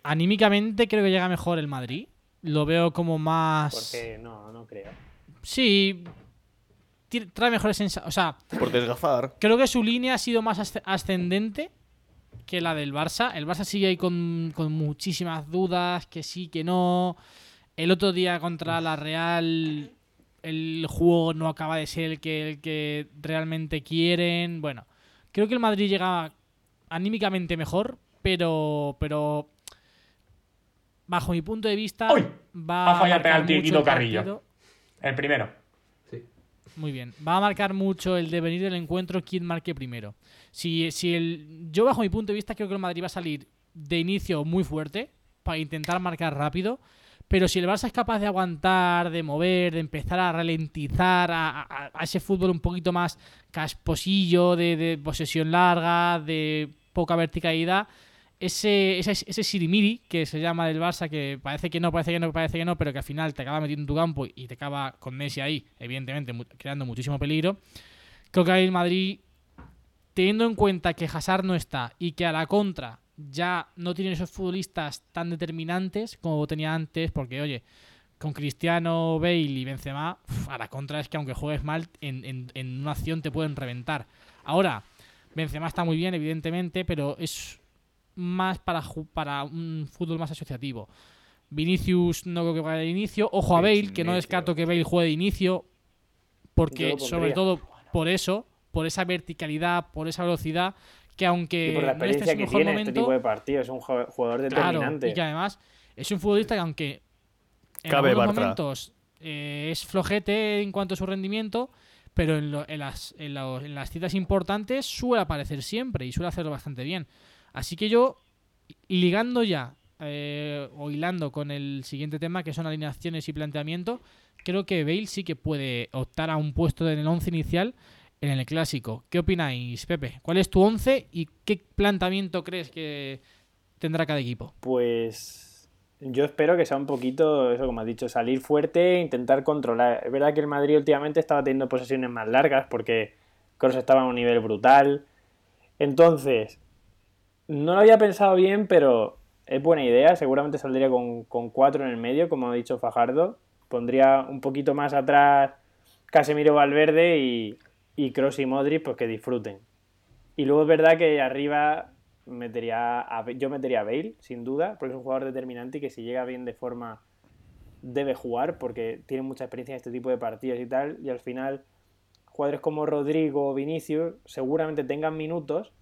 anímicamente creo que llega mejor el Madrid. Lo veo como más. Porque no, no creo. Sí, trae mejores sensaciones. O sea, por desgafar. Creo que su línea ha sido más ascendente que la del Barça. El Barça sigue ahí con, con muchísimas dudas, que sí, que no. El otro día contra la Real el juego no acaba de ser el que, el que realmente quieren. Bueno, creo que el Madrid llega anímicamente mejor, pero, pero bajo mi punto de vista va a fallar penalti Quito Carrillo. El primero. Sí. Muy bien. Va a marcar mucho el devenir del encuentro quién marque primero. Si, si el, yo bajo mi punto de vista creo que el Madrid va a salir de inicio muy fuerte para intentar marcar rápido pero si el Barça es capaz de aguantar, de mover, de empezar a ralentizar a, ese fútbol un poquito más casposillo, de, posesión larga, de poca verticalidad, ese, ese, ese sirimiri que se llama del Barça, que parece que no, parece que no, parece que no, pero que al final te acaba metiendo en tu campo y te acaba con Messi ahí, evidentemente, creando muchísimo peligro. Creo que ahí el Madrid, teniendo en cuenta que Hazard no está y que a la contra ya no tienen esos futbolistas tan determinantes como tenía antes, porque oye, con Cristiano, Bale y Benzema, a la contra es que aunque juegues mal, en, una acción te pueden reventar. Ahora, Benzema está muy bien, evidentemente, pero es más para, para un fútbol más asociativo. Vinicius no creo que vaya de inicio. Ojo a Bale, que no descarto que Bale juegue de inicio, porque sobre todo por eso, por esa verticalidad, por esa velocidad, que aunque y por la experiencia que tiene este tipo de partidos, es un jugador determinante. Claro, y que además es un futbolista que aunque en algunos momentos eh, es flojete en cuanto a su rendimiento, pero en, las, en, las, citas importantes suele aparecer siempre y suele hacerlo bastante bien. Así que yo, ligando ya eh, o hilando con el siguiente tema, que son alineaciones y planteamiento, creo que Bale sí que puede optar a un puesto en el 11 inicial en el clásico. ¿Qué opináis, Pepe? ¿Cuál es tu 11 y qué planteamiento crees que tendrá cada equipo? Pues yo espero que sea un poquito, eso como has dicho, salir fuerte e intentar controlar. Es verdad que el Madrid últimamente estaba teniendo posesiones más largas porque Kroos estaba a un nivel brutal. Entonces, no lo había pensado bien, pero es buena idea. Seguramente saldría con, con cuatro en el medio, como ha dicho Fajardo. Pondría un poquito más atrás Casemiro Valverde y, y Cross y Modric pues que disfruten. Y luego es verdad que arriba metería a, yo metería a Bale, sin duda, porque es un jugador determinante y que si llega bien de forma debe jugar porque tiene mucha experiencia en este tipo de partidos y tal. Y al final, jugadores como Rodrigo o Vinicius seguramente tengan minutos.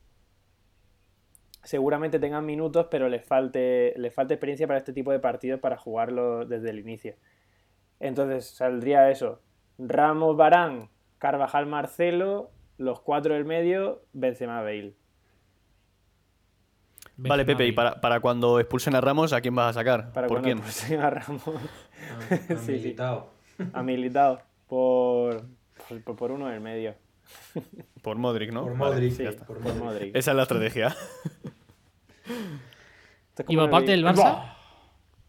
Seguramente tengan minutos, pero les falte, les falte experiencia para este tipo de partidos para jugarlo desde el inicio. Entonces saldría eso. Ramos Barán, Carvajal Marcelo, los cuatro del medio, Benzema Bale. Vale, Pepe, y para, para, cuando expulsen a Ramos, ¿a quién vas a sacar? Para ¿Por quién? expulsen a Ramos. A, a militado. A militado. Por, por, uno del medio. Por Modric, ¿no? Por Modric, sí, por, Modric. Esa es la estrategia. ¿Y por parte del Barça?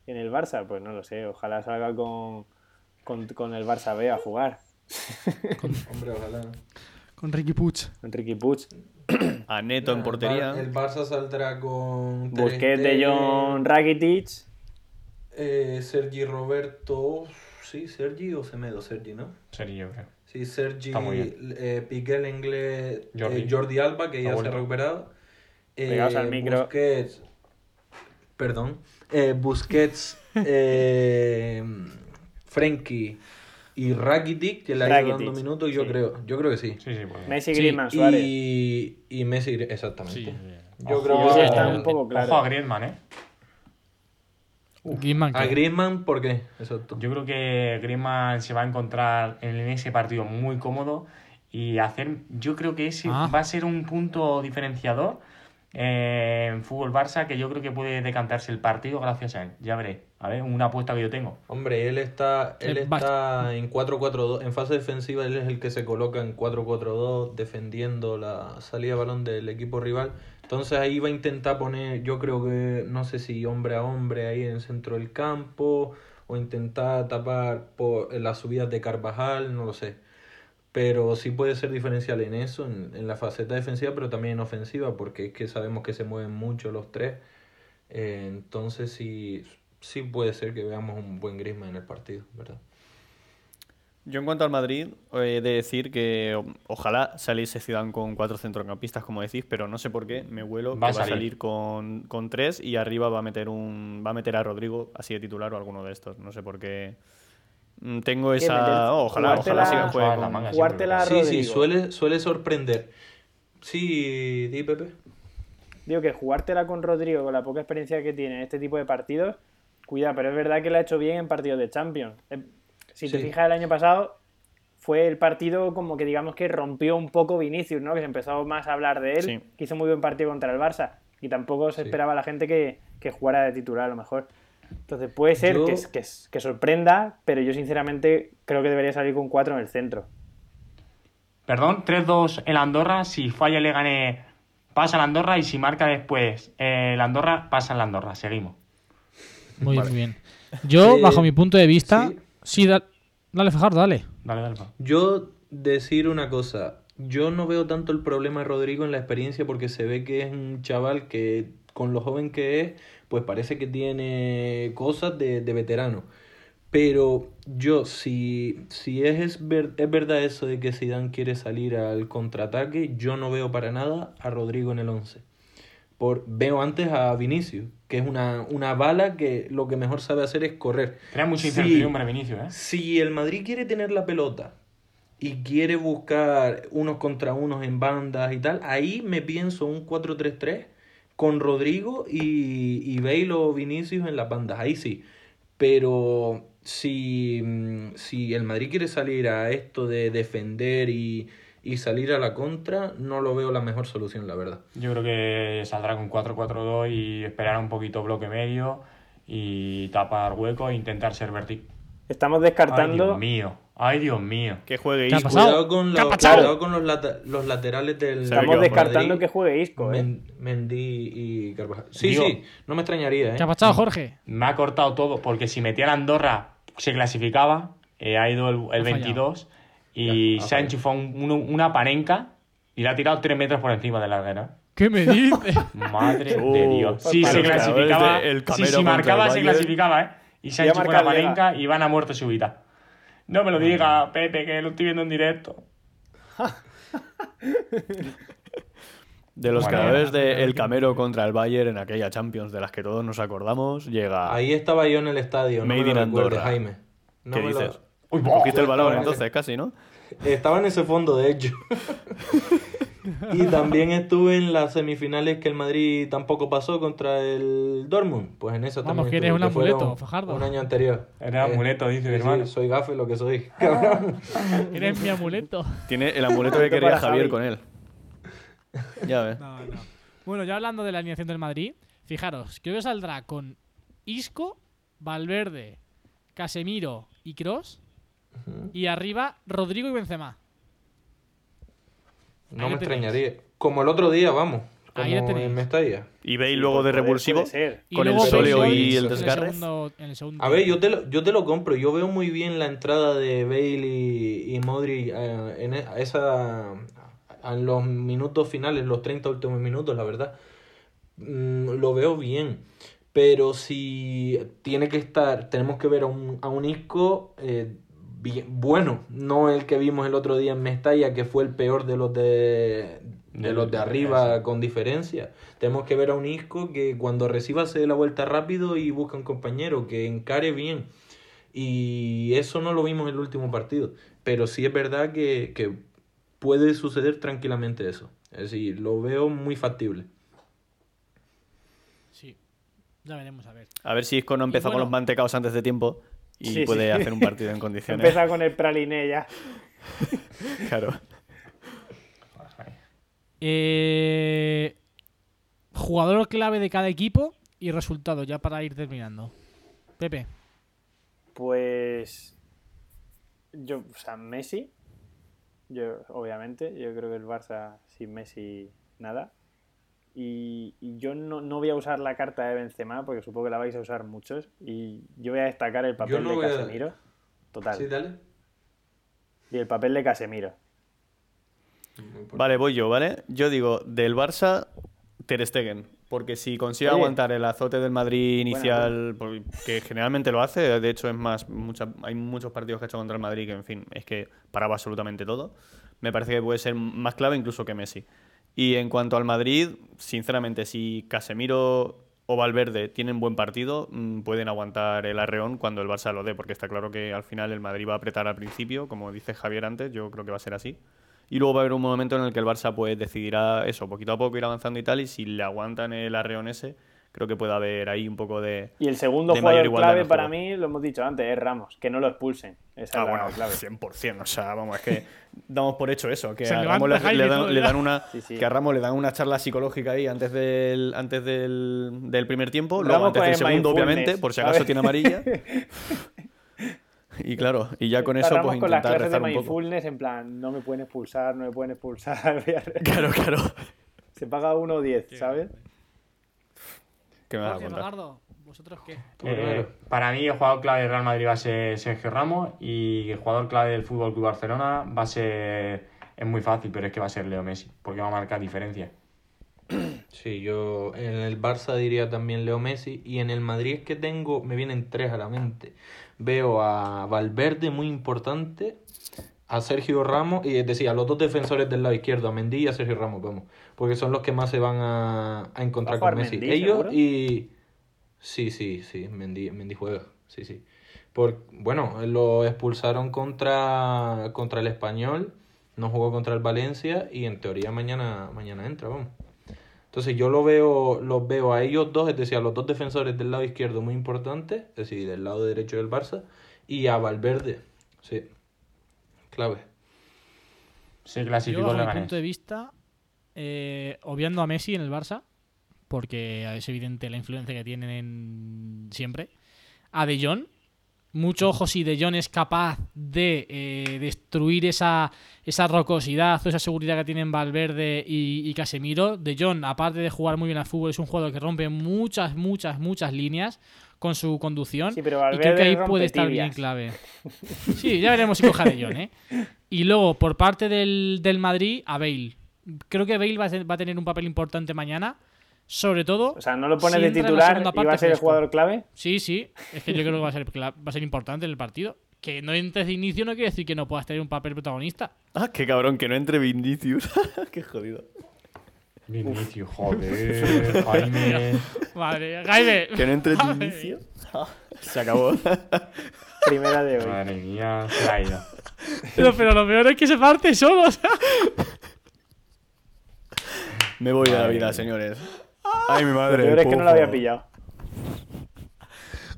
En el Barça, pues no lo sé. Ojalá salga con, con, con el Barça B a jugar. Con, Hombre, ojalá. Con Ricky Puig. Con Ricky Puig. A Neto en portería. El, Barça saldrá con. Busquets de John Rakitic. Eh, Sergi Roberto. Sí, Sergi o Semedo, Sergi, ¿no? Sergi, yo creo. Sí, Sergi, eh, Piqué inglés, eh, Jordi. Alba, que ya se ha recuperado. Eh, al micro. Busquets, perdón. Eh, Busquets, eh, Frenkie y Rakitic, que le ha ido dando minutos, yo creo, yo creo que sí. sí, sí pues. Messi, Griezmann, Suárez. Y, y Messi, exactamente. Yo creo que está un poco claro. Ojo a Griezmann, ¿eh? Griezmann, a Griezmann, ¿por qué? Exacto. Yo creo que Griezmann se va a encontrar en ese partido muy cómodo y hacer, yo creo que ese ah. va a ser un punto diferenciador en fútbol Barça que yo creo que puede decantarse el partido gracias a él. Ya veré. A ver, una apuesta que yo tengo. Hombre, él está, él está en 4-4-2. En fase defensiva, él es el que se coloca en 4-4-2, defendiendo la salida de balón del equipo rival. Entonces ahí va a intentar poner, yo creo que, no sé si hombre a hombre ahí en el centro del campo, o intentar tapar por las subidas de Carvajal, no lo sé pero sí puede ser diferencial en eso, en, la faceta defensiva, pero también en ofensiva, porque es que sabemos que se mueven mucho los tres. Eh, entonces sí, sí puede ser que veamos un buen Griezmann en el partido, ¿verdad? Yo en cuanto al Madrid, he de decir que ojalá saliese Zidane con cuatro centrocampistas, como decís, pero no sé por qué, me huelo que va a salir con, con, tres y arriba va a meter un va a meter a Rodrigo así de titular o alguno de estos. No sé por qué Mm, tengo esa. Oh, ojalá, ojalá siga jugártela Sí, sí, suele, suele sorprender. Sí, di Pepe. Digo que jugártela con Rodrigo, con la poca experiencia que tiene en este tipo de partidos, cuida, pero es verdad que lo ha hecho bien en partidos de Champions. Eh, si te fijas el año pasado, fue el partido como que digamos que rompió un poco Vinicius, ¿no? Que se empezó más a hablar de él, que hizo muy buen partido contra el Barça. Y tampoco se esperaba la gente que, que jugara de titular a lo mejor. Entonces puede ser que, que, sorprenda, pero yo sinceramente creo que debería salir con 4 en el centro. Perdón, 3-2 el Andorra, si falla le gane pasa el Andorra y si marca después el Andorra, pasa el Andorra. Seguimos. Muy, bien. Yo, bajo mi punto de vista, sí, dale Fajardo, dale. Dale, dale. Yo decir una cosa, yo no veo tanto el problema de Rodrigo en la experiencia porque se ve que es un chaval que con lo joven que es pues parece que tiene cosas de, veterano. Pero yo, si, si es, es, verdad eso de que Zidane quiere salir al contraataque, yo no veo para nada a Rodrigo en el 11. Por, veo antes a Vinicius, que es una, una bala que lo que mejor sabe hacer es correr. Tiene mucha incertidumbre Vinicius, ¿eh? Si el Madrid quiere tener la pelota y quiere buscar unos contra unos en bandas y tal, ahí me pienso un 4-3-3 con Rodrigo y, y Bale o Vinicius en las bandas, ahí sí. Pero si, mm, si el Madrid quiere salir a esto de defender y, y salir a la contra, no lo veo la mejor solución, la verdad. Yo creo que saldrá con 4-4-2 y esperar un poquito bloque medio y tapar hueco e intentar ser vertical. Estamos descartando. Ay, Dios mío. Ay, Dios mío. Que juegue Isco. Cuidado con, los, cuidado con los, los, laterales del. Estamos descartando que juegue Isco, ¿eh? Mendy y Carvajal. Sí, sí, no me extrañaría, ¿eh? ¿Qué ha pasado, Jorge? Me ha cortado todo, porque si metía a Andorra, se clasificaba. Eh, ha ido el, el 22 y se ha enchufado una panenca y le ha tirado 3 metros por encima de la larguera. ¿Qué me dices? Madre de Dios. Sí, se clasificaba. Sí, si marcaba, se clasificaba, ¿eh? Y se ha enchufado una panenca y van a muerte súbita. No me lo diga, Pepe, que lo estoy viendo en directo. De los creadores de El Camero contra el Bayern en aquella Champions de las que todos nos acordamos, llega. Ahí estaba yo en el estadio. Made no in Andorra. Jaime. ¿Qué dices? Uy, Cogiste el balón entonces, casi, ¿no? Estaba en ese fondo, de hecho. y también estuve en las semifinales que el Madrid tampoco pasó contra el Dortmund. Pues en eso Vamos, también. Vamos, un amuleto, Fajardo. Un año anterior. Eres amuleto, dice mi hermano. soy gafe lo que soy. eres mi amuleto. Tiene el amuleto que quería Javier con él. Ya ves. No, no. Bueno, ya hablando de la alineación del Madrid, fijaros, creo que saldrá con Isco, Valverde, Casemiro y Cross. Y arriba, Rodrigo y Benzema. No me extrañaría. Como el otro día, vamos. Como en Mestalla. Y veis luego de revulsivo con el soleo y el desgarre. a ver, yo te, lo, yo te lo compro. Yo veo muy bien la entrada de Bale y, y Modric eh, en e, esa, en los minutos finales, los 30 últimos minutos, la verdad. Mm, lo veo bien. Pero si tiene que estar, tenemos que ver a un, a un Isco eh, bueno, no el que vimos el otro día en Mestalla, que fue el peor de los de, de los de arriba con diferencia. Tenemos que ver a un Isco que cuando reciba se dé la vuelta rápido y busca un compañero que encare bien. Y eso no lo vimos en el último partido. Pero sí es verdad que, que puede suceder tranquilamente eso. Es decir, lo veo muy factible. Sí, ya veremos a ver. A ver si Isco no empezó con los mantecaos antes de tiempo y puede hacer un partido en condiciones. Empezar con el praliné ya. claro. Eh, jugador clave de cada equipo y resultado, ya para ir terminando. Pepe. Pues. Yo, o sea, Messi. Yo, obviamente. Yo creo que el Barça sin Messi, nada. Y, yo no, no, voy a usar la carta de Benzema porque supongo que la vais a usar muchos. Y yo voy a destacar el papel de Casemiro. Total. Sí, dale. Y el papel de Casemiro. Vale, voy yo, ¿vale? Yo digo, del Barça, Ter Stegen. Porque si consigue aguantar el azote del Madrid inicial, que generalmente lo hace, de hecho es más, hay muchos partidos que ha hecho contra el Madrid que, en fin, es que paraba absolutamente todo. Me parece que puede ser más clave incluso que Messi. Y en cuanto al Madrid, sinceramente, si Casemiro o Valverde tienen buen partido, mm, pueden aguantar el arreón cuando el Barça lo dé, porque está claro que al final el Madrid va a apretar al principio, como dice Javier antes, yo creo que va a ser así. Y luego va a haber un momento en el que el Barça pues decidirá eso, poquito a poco ir avanzando y tal, y si le aguantan el arreón ese, creo que puede haber ahí un poco de. Y el segundo jugador clave para mí, lo hemos dicho antes, es Ramos, que no lo expulsen. Esa ah, es bueno, clave. 100%. O sea, vamos, es que damos por hecho eso, que a Ramos le, dan, una, que a Ramos le dan una charla psicológica ahí antes del, antes del, del primer tiempo, luego antes del segundo, obviamente, por si acaso tiene amarilla. Y claro, y ya con eso pues intentar con las clases de mindfulness en plan, no me pueden expulsar, no me pueden expulsar. claro, claro. Se paga 1 o 10, ¿sabes? ¿Qué me vas a contar? ¿vosotros qué? Eh, para mí el jugador clave del Real Madrid va a ser Sergio Ramos y el jugador clave del Fútbol Club Barcelona va a ser es muy fácil, pero es que va a ser Leo Messi, porque va a marcar diferencia. Sí, yo en el Barça diría también Leo Messi y en el Madrid es que tengo, me vienen tres a la mente. Veo a Valverde muy importante, a Sergio Ramos y es decir, a los dos defensores del lado izquierdo, a Mendy y a Sergio Ramos, vamos, porque son los que más se van a, encontrar con Messi. Ellos y sí, sí, sí, Mendy, Mendy juega, sí, sí. Por, bueno, lo expulsaron contra, contra el Español, no jugó contra el Valencia y en teoría mañana, mañana entra, vamos. Entonces yo lo veo, los veo a ellos dos, es decir, a los dos defensores del lado izquierdo muy importantes, es decir, del lado derecho del Barça, y a Valverde, sí, clave. Se clasificó Yo, desde mi punto de vista, eh, obviando a Messi en el Barça, porque es evidente la influencia que tienen siempre, a De Jong, mucho ojo si De Jong es capaz de eh, destruir esa, esa rocosidad o esa seguridad que tienen Valverde y, Casemiro. De Jong, aparte de jugar muy bien al fútbol, es un jugador que rompe muchas, muchas, muchas líneas con su conducción. y creo que ahí puede estar bien clave. Sí, ya veremos si coja De Jong, ¿eh? Y luego, por parte del, del Madrid, a Bale. Creo que Bale va a tener un papel importante mañana sobre todo. O sea, no lo pones de titular y va a ser el jugador clave. Sí, sí. Es que yo creo que va a ser, va a ser importante en el partido. Que no entres de inicio no quiere decir que no puedas tener un papel protagonista. Ah, qué cabrón, que no entre Vinicius. qué jodido. Vinicius, joder, Jaime. Madre, Jaime. Que no entre Vinicius. se acabó. Primera de hoy. Madre mía, se ha ido. Pero, pero lo peor es que se parte solo. Me voy de la vida, señores. Ay, mi madre. Lo peor es que no la había pillado.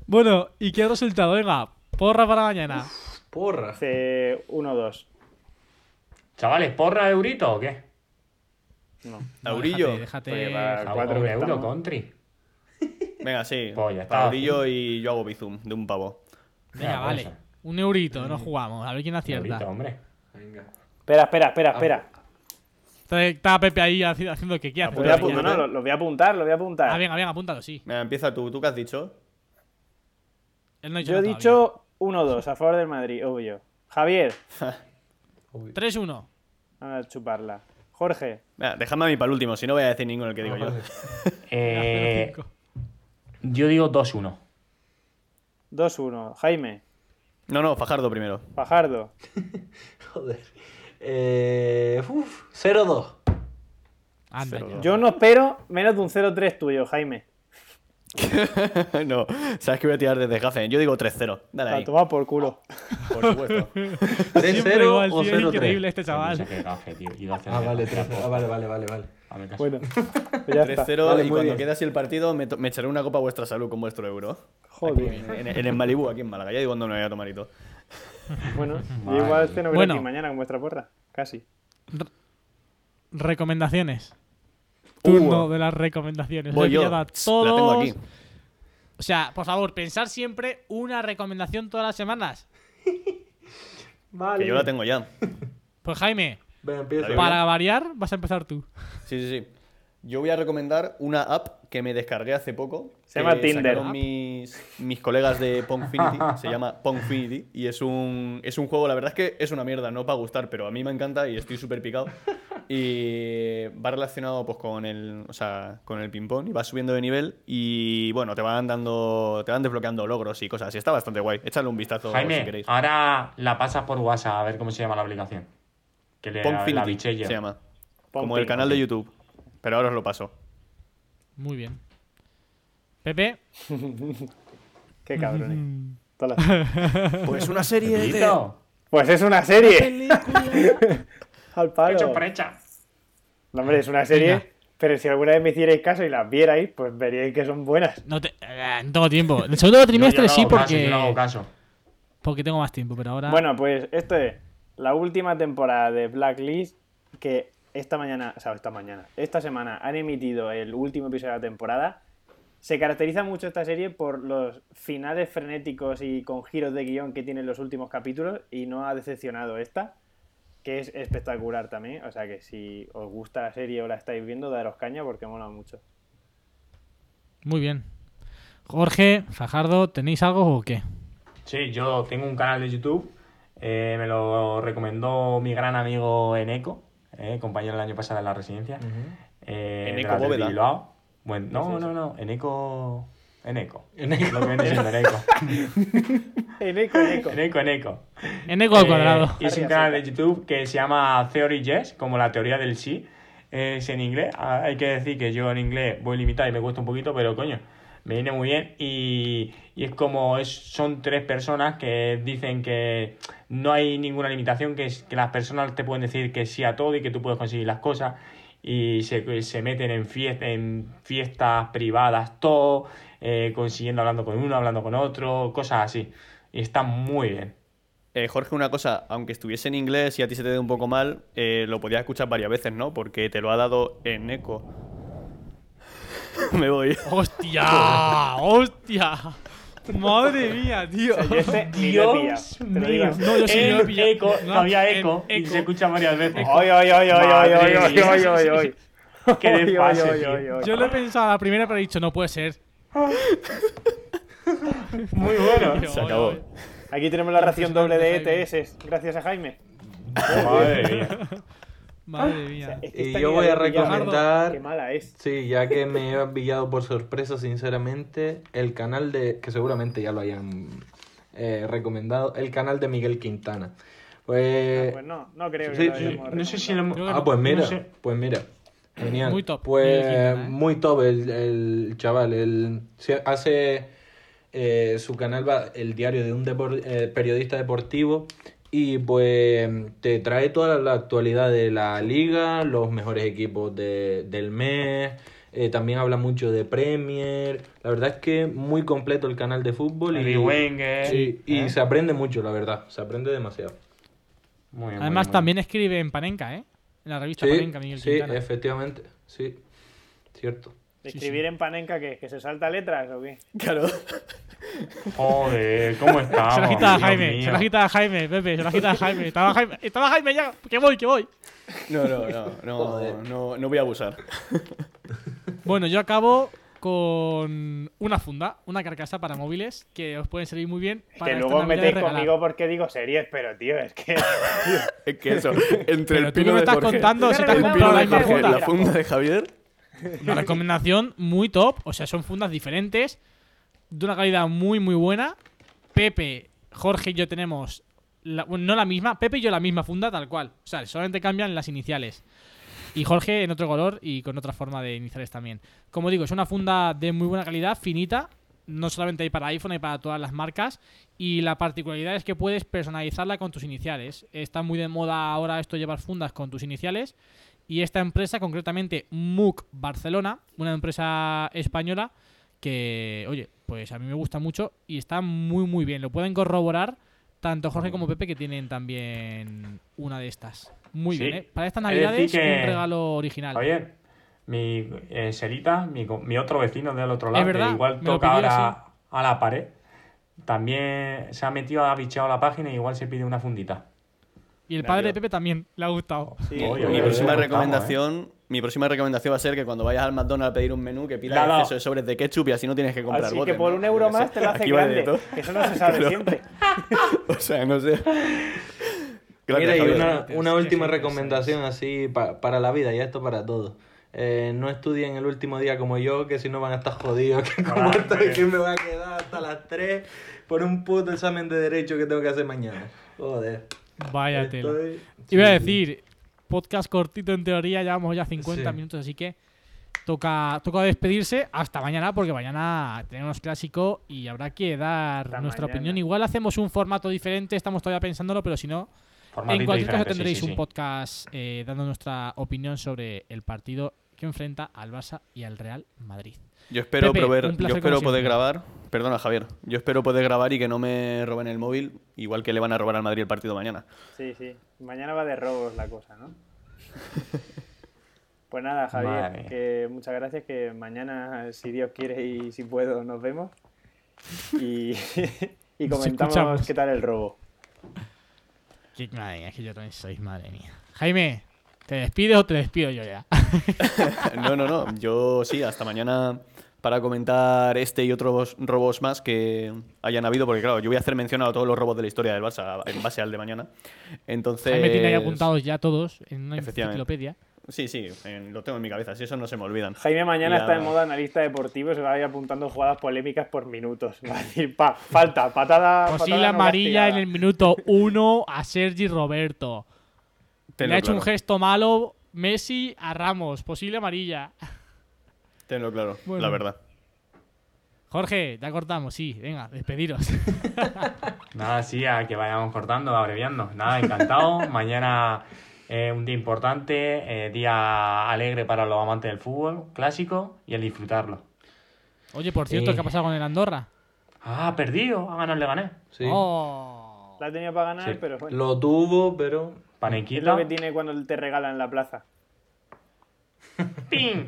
Bueno, ¿y qué resultado? Venga, porra para mañana. porra. Hace 1-2. Chavales, ¿porra Eurito o qué? No. Aurillo. Déjate, déjate 4 euros, country. Venga, sí. Pues ya está. Aurillo y yo hago bizum de un pavo. Venga, vale. Un eurito, no jugamos. A ver quién acierta. Eurito, hombre. Venga. Espera, espera, espera, ah. espera. Está Pepe ahí haciendo que quiera. Lo voy, a apuntar, no, lo, voy a apuntar, lo voy a apuntar. Ah, venga, venga, apúntalo, sí. Venga, empieza tú. ¿Tú qué has dicho? Yo he dicho 1-2 a favor del Madrid, obvio. Javier. 3-1. A chuparla. Jorge. Venga, déjame a mí para el último, si no voy a decir ninguno el que digo yo. eh, yo digo 2-1. 2-1. Jaime. No, no, Fajardo primero. Fajardo. Joder. Eh, 0-2. Yo no espero menos de un 0-3 tuyo, Jaime. no, sabes que voy a tirar desde Gafe. Yo digo 3-0. Dale ahí. Toma por culo. Por supuesto. 3-0 o 0-3. increíble este chaval. Ah, vale, ah, vale, vale, vale, vale. Bueno, 3-0 y cuando quede así el partido me, me, echaré una copa a vuestra salud con vuestro euro. Joder. en, en, el Malibu, aquí en Málaga. Ya digo cuando me voy a tomar y todo. Bueno, igual este no bueno. aquí mañana con vuestra porra. Casi. recomendaciones. Turno de las recomendaciones. Voy yo. La tengo aquí. O sea, por favor, pensar siempre una recomendación todas las semanas. vale. Que yo la tengo ya. Pues Jaime, para variar, vas a empezar tú. Sí, sí, sí. Yo voy a recomendar una app que me descargué hace poco. Se llama Tinder. Mis, mis colegas de Pongfinity. se llama Pongfinity. Y es un, es un juego, la verdad es que es una mierda, no para gustar, pero a mí me encanta y estoy súper picado. y va relacionado pues con el, o sea, con el ping-pong y vas subiendo de nivel y bueno, te van dando, te van desbloqueando logros y cosas. Y está bastante guay. Échale un vistazo Jaime, si queréis. ahora la pasas por WhatsApp a ver cómo se llama la aplicación. Que le la se llama. como el canal de YouTube. Pero ahora os lo paso. Muy bien. Pepe. Qué cabrón. pues una serie Pues es una serie. Al palo. Hecho por hecha. No, hombre, es una serie. Pero si alguna vez me hicierais caso y las vierais, pues veríais que son buenas. No, eh, tengo tiempo. El segundo trimestre sí, porque. no hago caso. Porque tengo más tiempo, pero ahora. Bueno, pues esto es la última temporada de Blacklist que esta mañana, o sea, esta mañana, esta semana han emitido el último episodio de la temporada. Se caracteriza mucho esta serie por los finales frenéticos y con giros de guion que tienen los últimos capítulos y no ha decepcionado esta que es espectacular también. O sea que si os gusta la serie o la estáis viendo, daros caña porque mola mucho. Muy bien. Jorge, Fajardo, ¿tenéis algo o qué? Sí, yo tengo un canal de YouTube. Eh, me lo recomendó mi gran amigo Eneco, eh, compañero el año pasado en la residencia. Eh, Eneco Bóveda. Bueno, no, no, no, Eneco Eneco. Eneco. Lo que viene siendo Eneco. Eneco, Eneco. Eneco, Eneco. Eneco al cuadrado. Y es un canal de YouTube que se llama Theory Yes, como la teoría del sí. Es en inglés. Ah, hay que decir que yo en inglés voy limitado y me cuesta un poquito, pero coño, me viene muy bien. Y, y es como es, son tres personas que dicen que no hay ninguna limitación, que, que las personas te pueden decir que sí a todo y que tú puedes conseguir las cosas. Y se, se meten en, en fiestas privadas, todo eh, consiguiendo hablando con uno, hablando con otro, cosas así. Y está muy bien. Eh, Jorge, una cosa, aunque estuviese en inglés y a ti se te dé un poco mal, eh, lo podías escuchar varias veces, ¿no? Porque te lo ha dado en eco. me voy. ¡Hostia! ¡Hostia! Madre mía, tío. O sea, Dios. No, yo no, había eco, y se escucha varias veces. Oy, oy, oy, oy, Qué despacio, Yo lo he pensado a la primera, pero he dicho, no puede ser. Muy bueno. Se acabó. Aquí tenemos la ración doble de ETS, gracias a Jaime. Madre. Madre mía. y yo voy a recomendar. Qué mala es. Sí, ya que me he pillado por sorpresa, sinceramente, el canal de. que seguramente ya lo hayan eh, recomendado, el canal de Miguel Quintana. Pues. Ah, pues no, no creo que lo No sé si lo Ah, pues mira, pues mira. Genial. Muy top. Pues ¿eh? muy top el, el chaval. El, hace eh, su canal, va, el diario de un eh, periodista deportivo. Y pues te trae toda la actualidad de la liga, los mejores equipos de, del mes. también habla mucho de Premier. La verdad es que muy completo el canal de fútbol. y, sí, y se aprende mucho, la verdad. Se aprende demasiado. Además, también escribe en Panenka, ¿eh? En la revista Panenka, Miguel Sí, efectivamente, sí, cierto. ¿Escribir en Panenka qué? ¿Que se salta letras o qué? Claro. Joder, ¿cómo está? Se la quita a Jaime, se la quita a Jaime, Pepe, se la quita a Jaime. Estaba Jaime, estaba Jaime ya, que voy, que voy. No, no, no, no, no, no voy a abusar. Bueno, yo acabo con una funda, una carcasa para móviles que os pueden servir muy bien. Para que luego os metéis conmigo porque digo series, pero tío, es que. es que eso, entre el pino tú me estás contando si te has comprado la misma funda. La funda de Javier. Una recomendación muy top, o sea, son fundas diferentes, de una calidad muy, muy buena. Pepe, Jorge y yo tenemos. no la misma, Pepe y yo la misma funda, tal cual. O sea, solamente cambian las iniciales. Y Jorge en otro color y con otra forma de iniciales también. Como digo, es una funda de muy buena calidad, finita. No solamente hay para iPhone, hay para todas las marcas. Y la particularidad es que puedes personalizarla con tus iniciales. Está muy de moda ahora esto llevar fundas con tus iniciales. Y esta empresa, concretamente MOOC Barcelona, una empresa española que, oye, pues a mí me gusta mucho y está muy, muy bien. Lo pueden corroborar tanto Jorge como Pepe que tienen también una de estas. Muy bien, ¿eh? Para estas navidades, un regalo original. Oye, mi eh, Serita, mi, mi, otro vecino del otro lado, que igual toca ahora a la pared, también se ha metido, ha bicheado la página y igual se pide una fundita. Y el padre de Pepe también le ha gustado. mi próxima recomendación, mi próxima recomendación va a ser que cuando vayas al McDonald's a pedir un menú que pidas exceso de sobres de ketchup y así no tienes que comprar Así que por un euro más te lo hace grande. eso no se sabe siempre. o sea, no sé. Mira, y una, una última recomendación así para la vida, y esto para todos. Eh, no estudien el último día como yo, que si no van a estar jodidos. Que, como ah, que me voy a quedar hasta las 3 por un puto examen de derecho que tengo que hacer mañana. Joder. Vaya tela. Iba a decir, podcast cortito en teoría, llevamos ya 50 minutos, así que toca, toca despedirse hasta mañana, porque mañana tenemos clásico y habrá que dar nuestra opinión. Igual hacemos un formato diferente, estamos todavía pensándolo, pero si no, en cualquier caso tendréis un podcast eh, dando nuestra opinión sobre el partido que enfrenta al Barça y al Real Madrid. Yo espero, yo espero poder grabar. Perdona, Javier. Yo espero poder grabar y que no me roben el móvil, igual que le van a robar al Madrid el partido mañana. Sí, sí. Mañana va de robos la cosa, ¿no? pues nada, Javier, que muchas gracias. Que mañana, si Dios quiere y si puedo, nos vemos. Y, y comentamos qué tal el robo. madre mía, es que yo también soy, madre mía. Jaime, ¿te despides o te despido yo ya? no, no, no. Yo sí, hasta mañana para comentar este y otros robos más que hayan habido, porque claro, yo voy a hacer mención a todos los robos de la historia del Barça en base al de mañana. Entonces... Jaime tiene ahí apuntados ya todos en una enciclopedia. Sí, sí, lo tengo en mi cabeza, si eso no se me olvidan. Jaime mañana está en modo analista deportivo, se va a ir apuntando jugadas polémicas por minutos. Va a decir, pa, falta, patada. Posible amarilla en el minuto uno a Sergi Roberto. Le ha hecho un gesto malo Messi a Ramos, posible amarilla. Tenlo claro, la verdad. Jorge, ya cortamos, sí, venga, despediros. Nada, sí, a que vayamos cortando, abreviando. Nada, encantado. Mañana eh, un día importante, eh, día alegre para los amantes del fútbol clásico y el disfrutarlo. Oye, por cierto, ¿qué ha pasado con el Andorra? Ah, perdido, a ganar le gané. Sí. Oh. La tenía para ganar, pero bueno. Lo tuvo, pero es lo que tiene cuando te regalan la plaza. ¡Ping!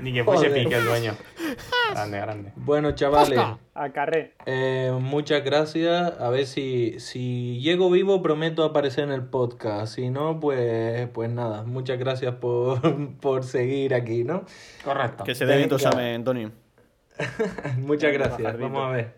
Ni que fuese pique el dueño. Grande, grande. Bueno, chavales. A carré. Eh, muchas gracias. A ver si, si llego vivo, prometo aparecer en el podcast. Si no, pues, pues nada. Muchas gracias por, por seguir aquí, ¿no? Correcto. Que se dé tu Antonio. muchas gracias. Vamos a ver.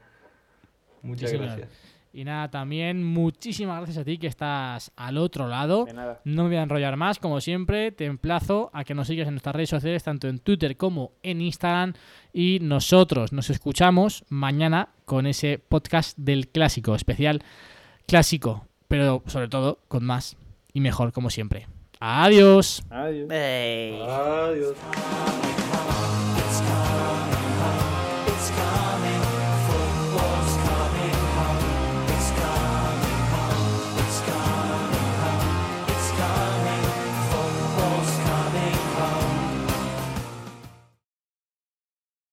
Muchas gracias. Y nada, también muchísimas gracias a ti que estás al otro lado. No me voy a enrollar más, como siempre, te emplazo a que nos sigas en nuestras redes sociales, tanto en Twitter como en Instagram. Y nosotros nos escuchamos mañana con ese podcast del clásico, especial clásico, pero sobre todo con más y mejor, como siempre. Adiós. Adiós. Adiós.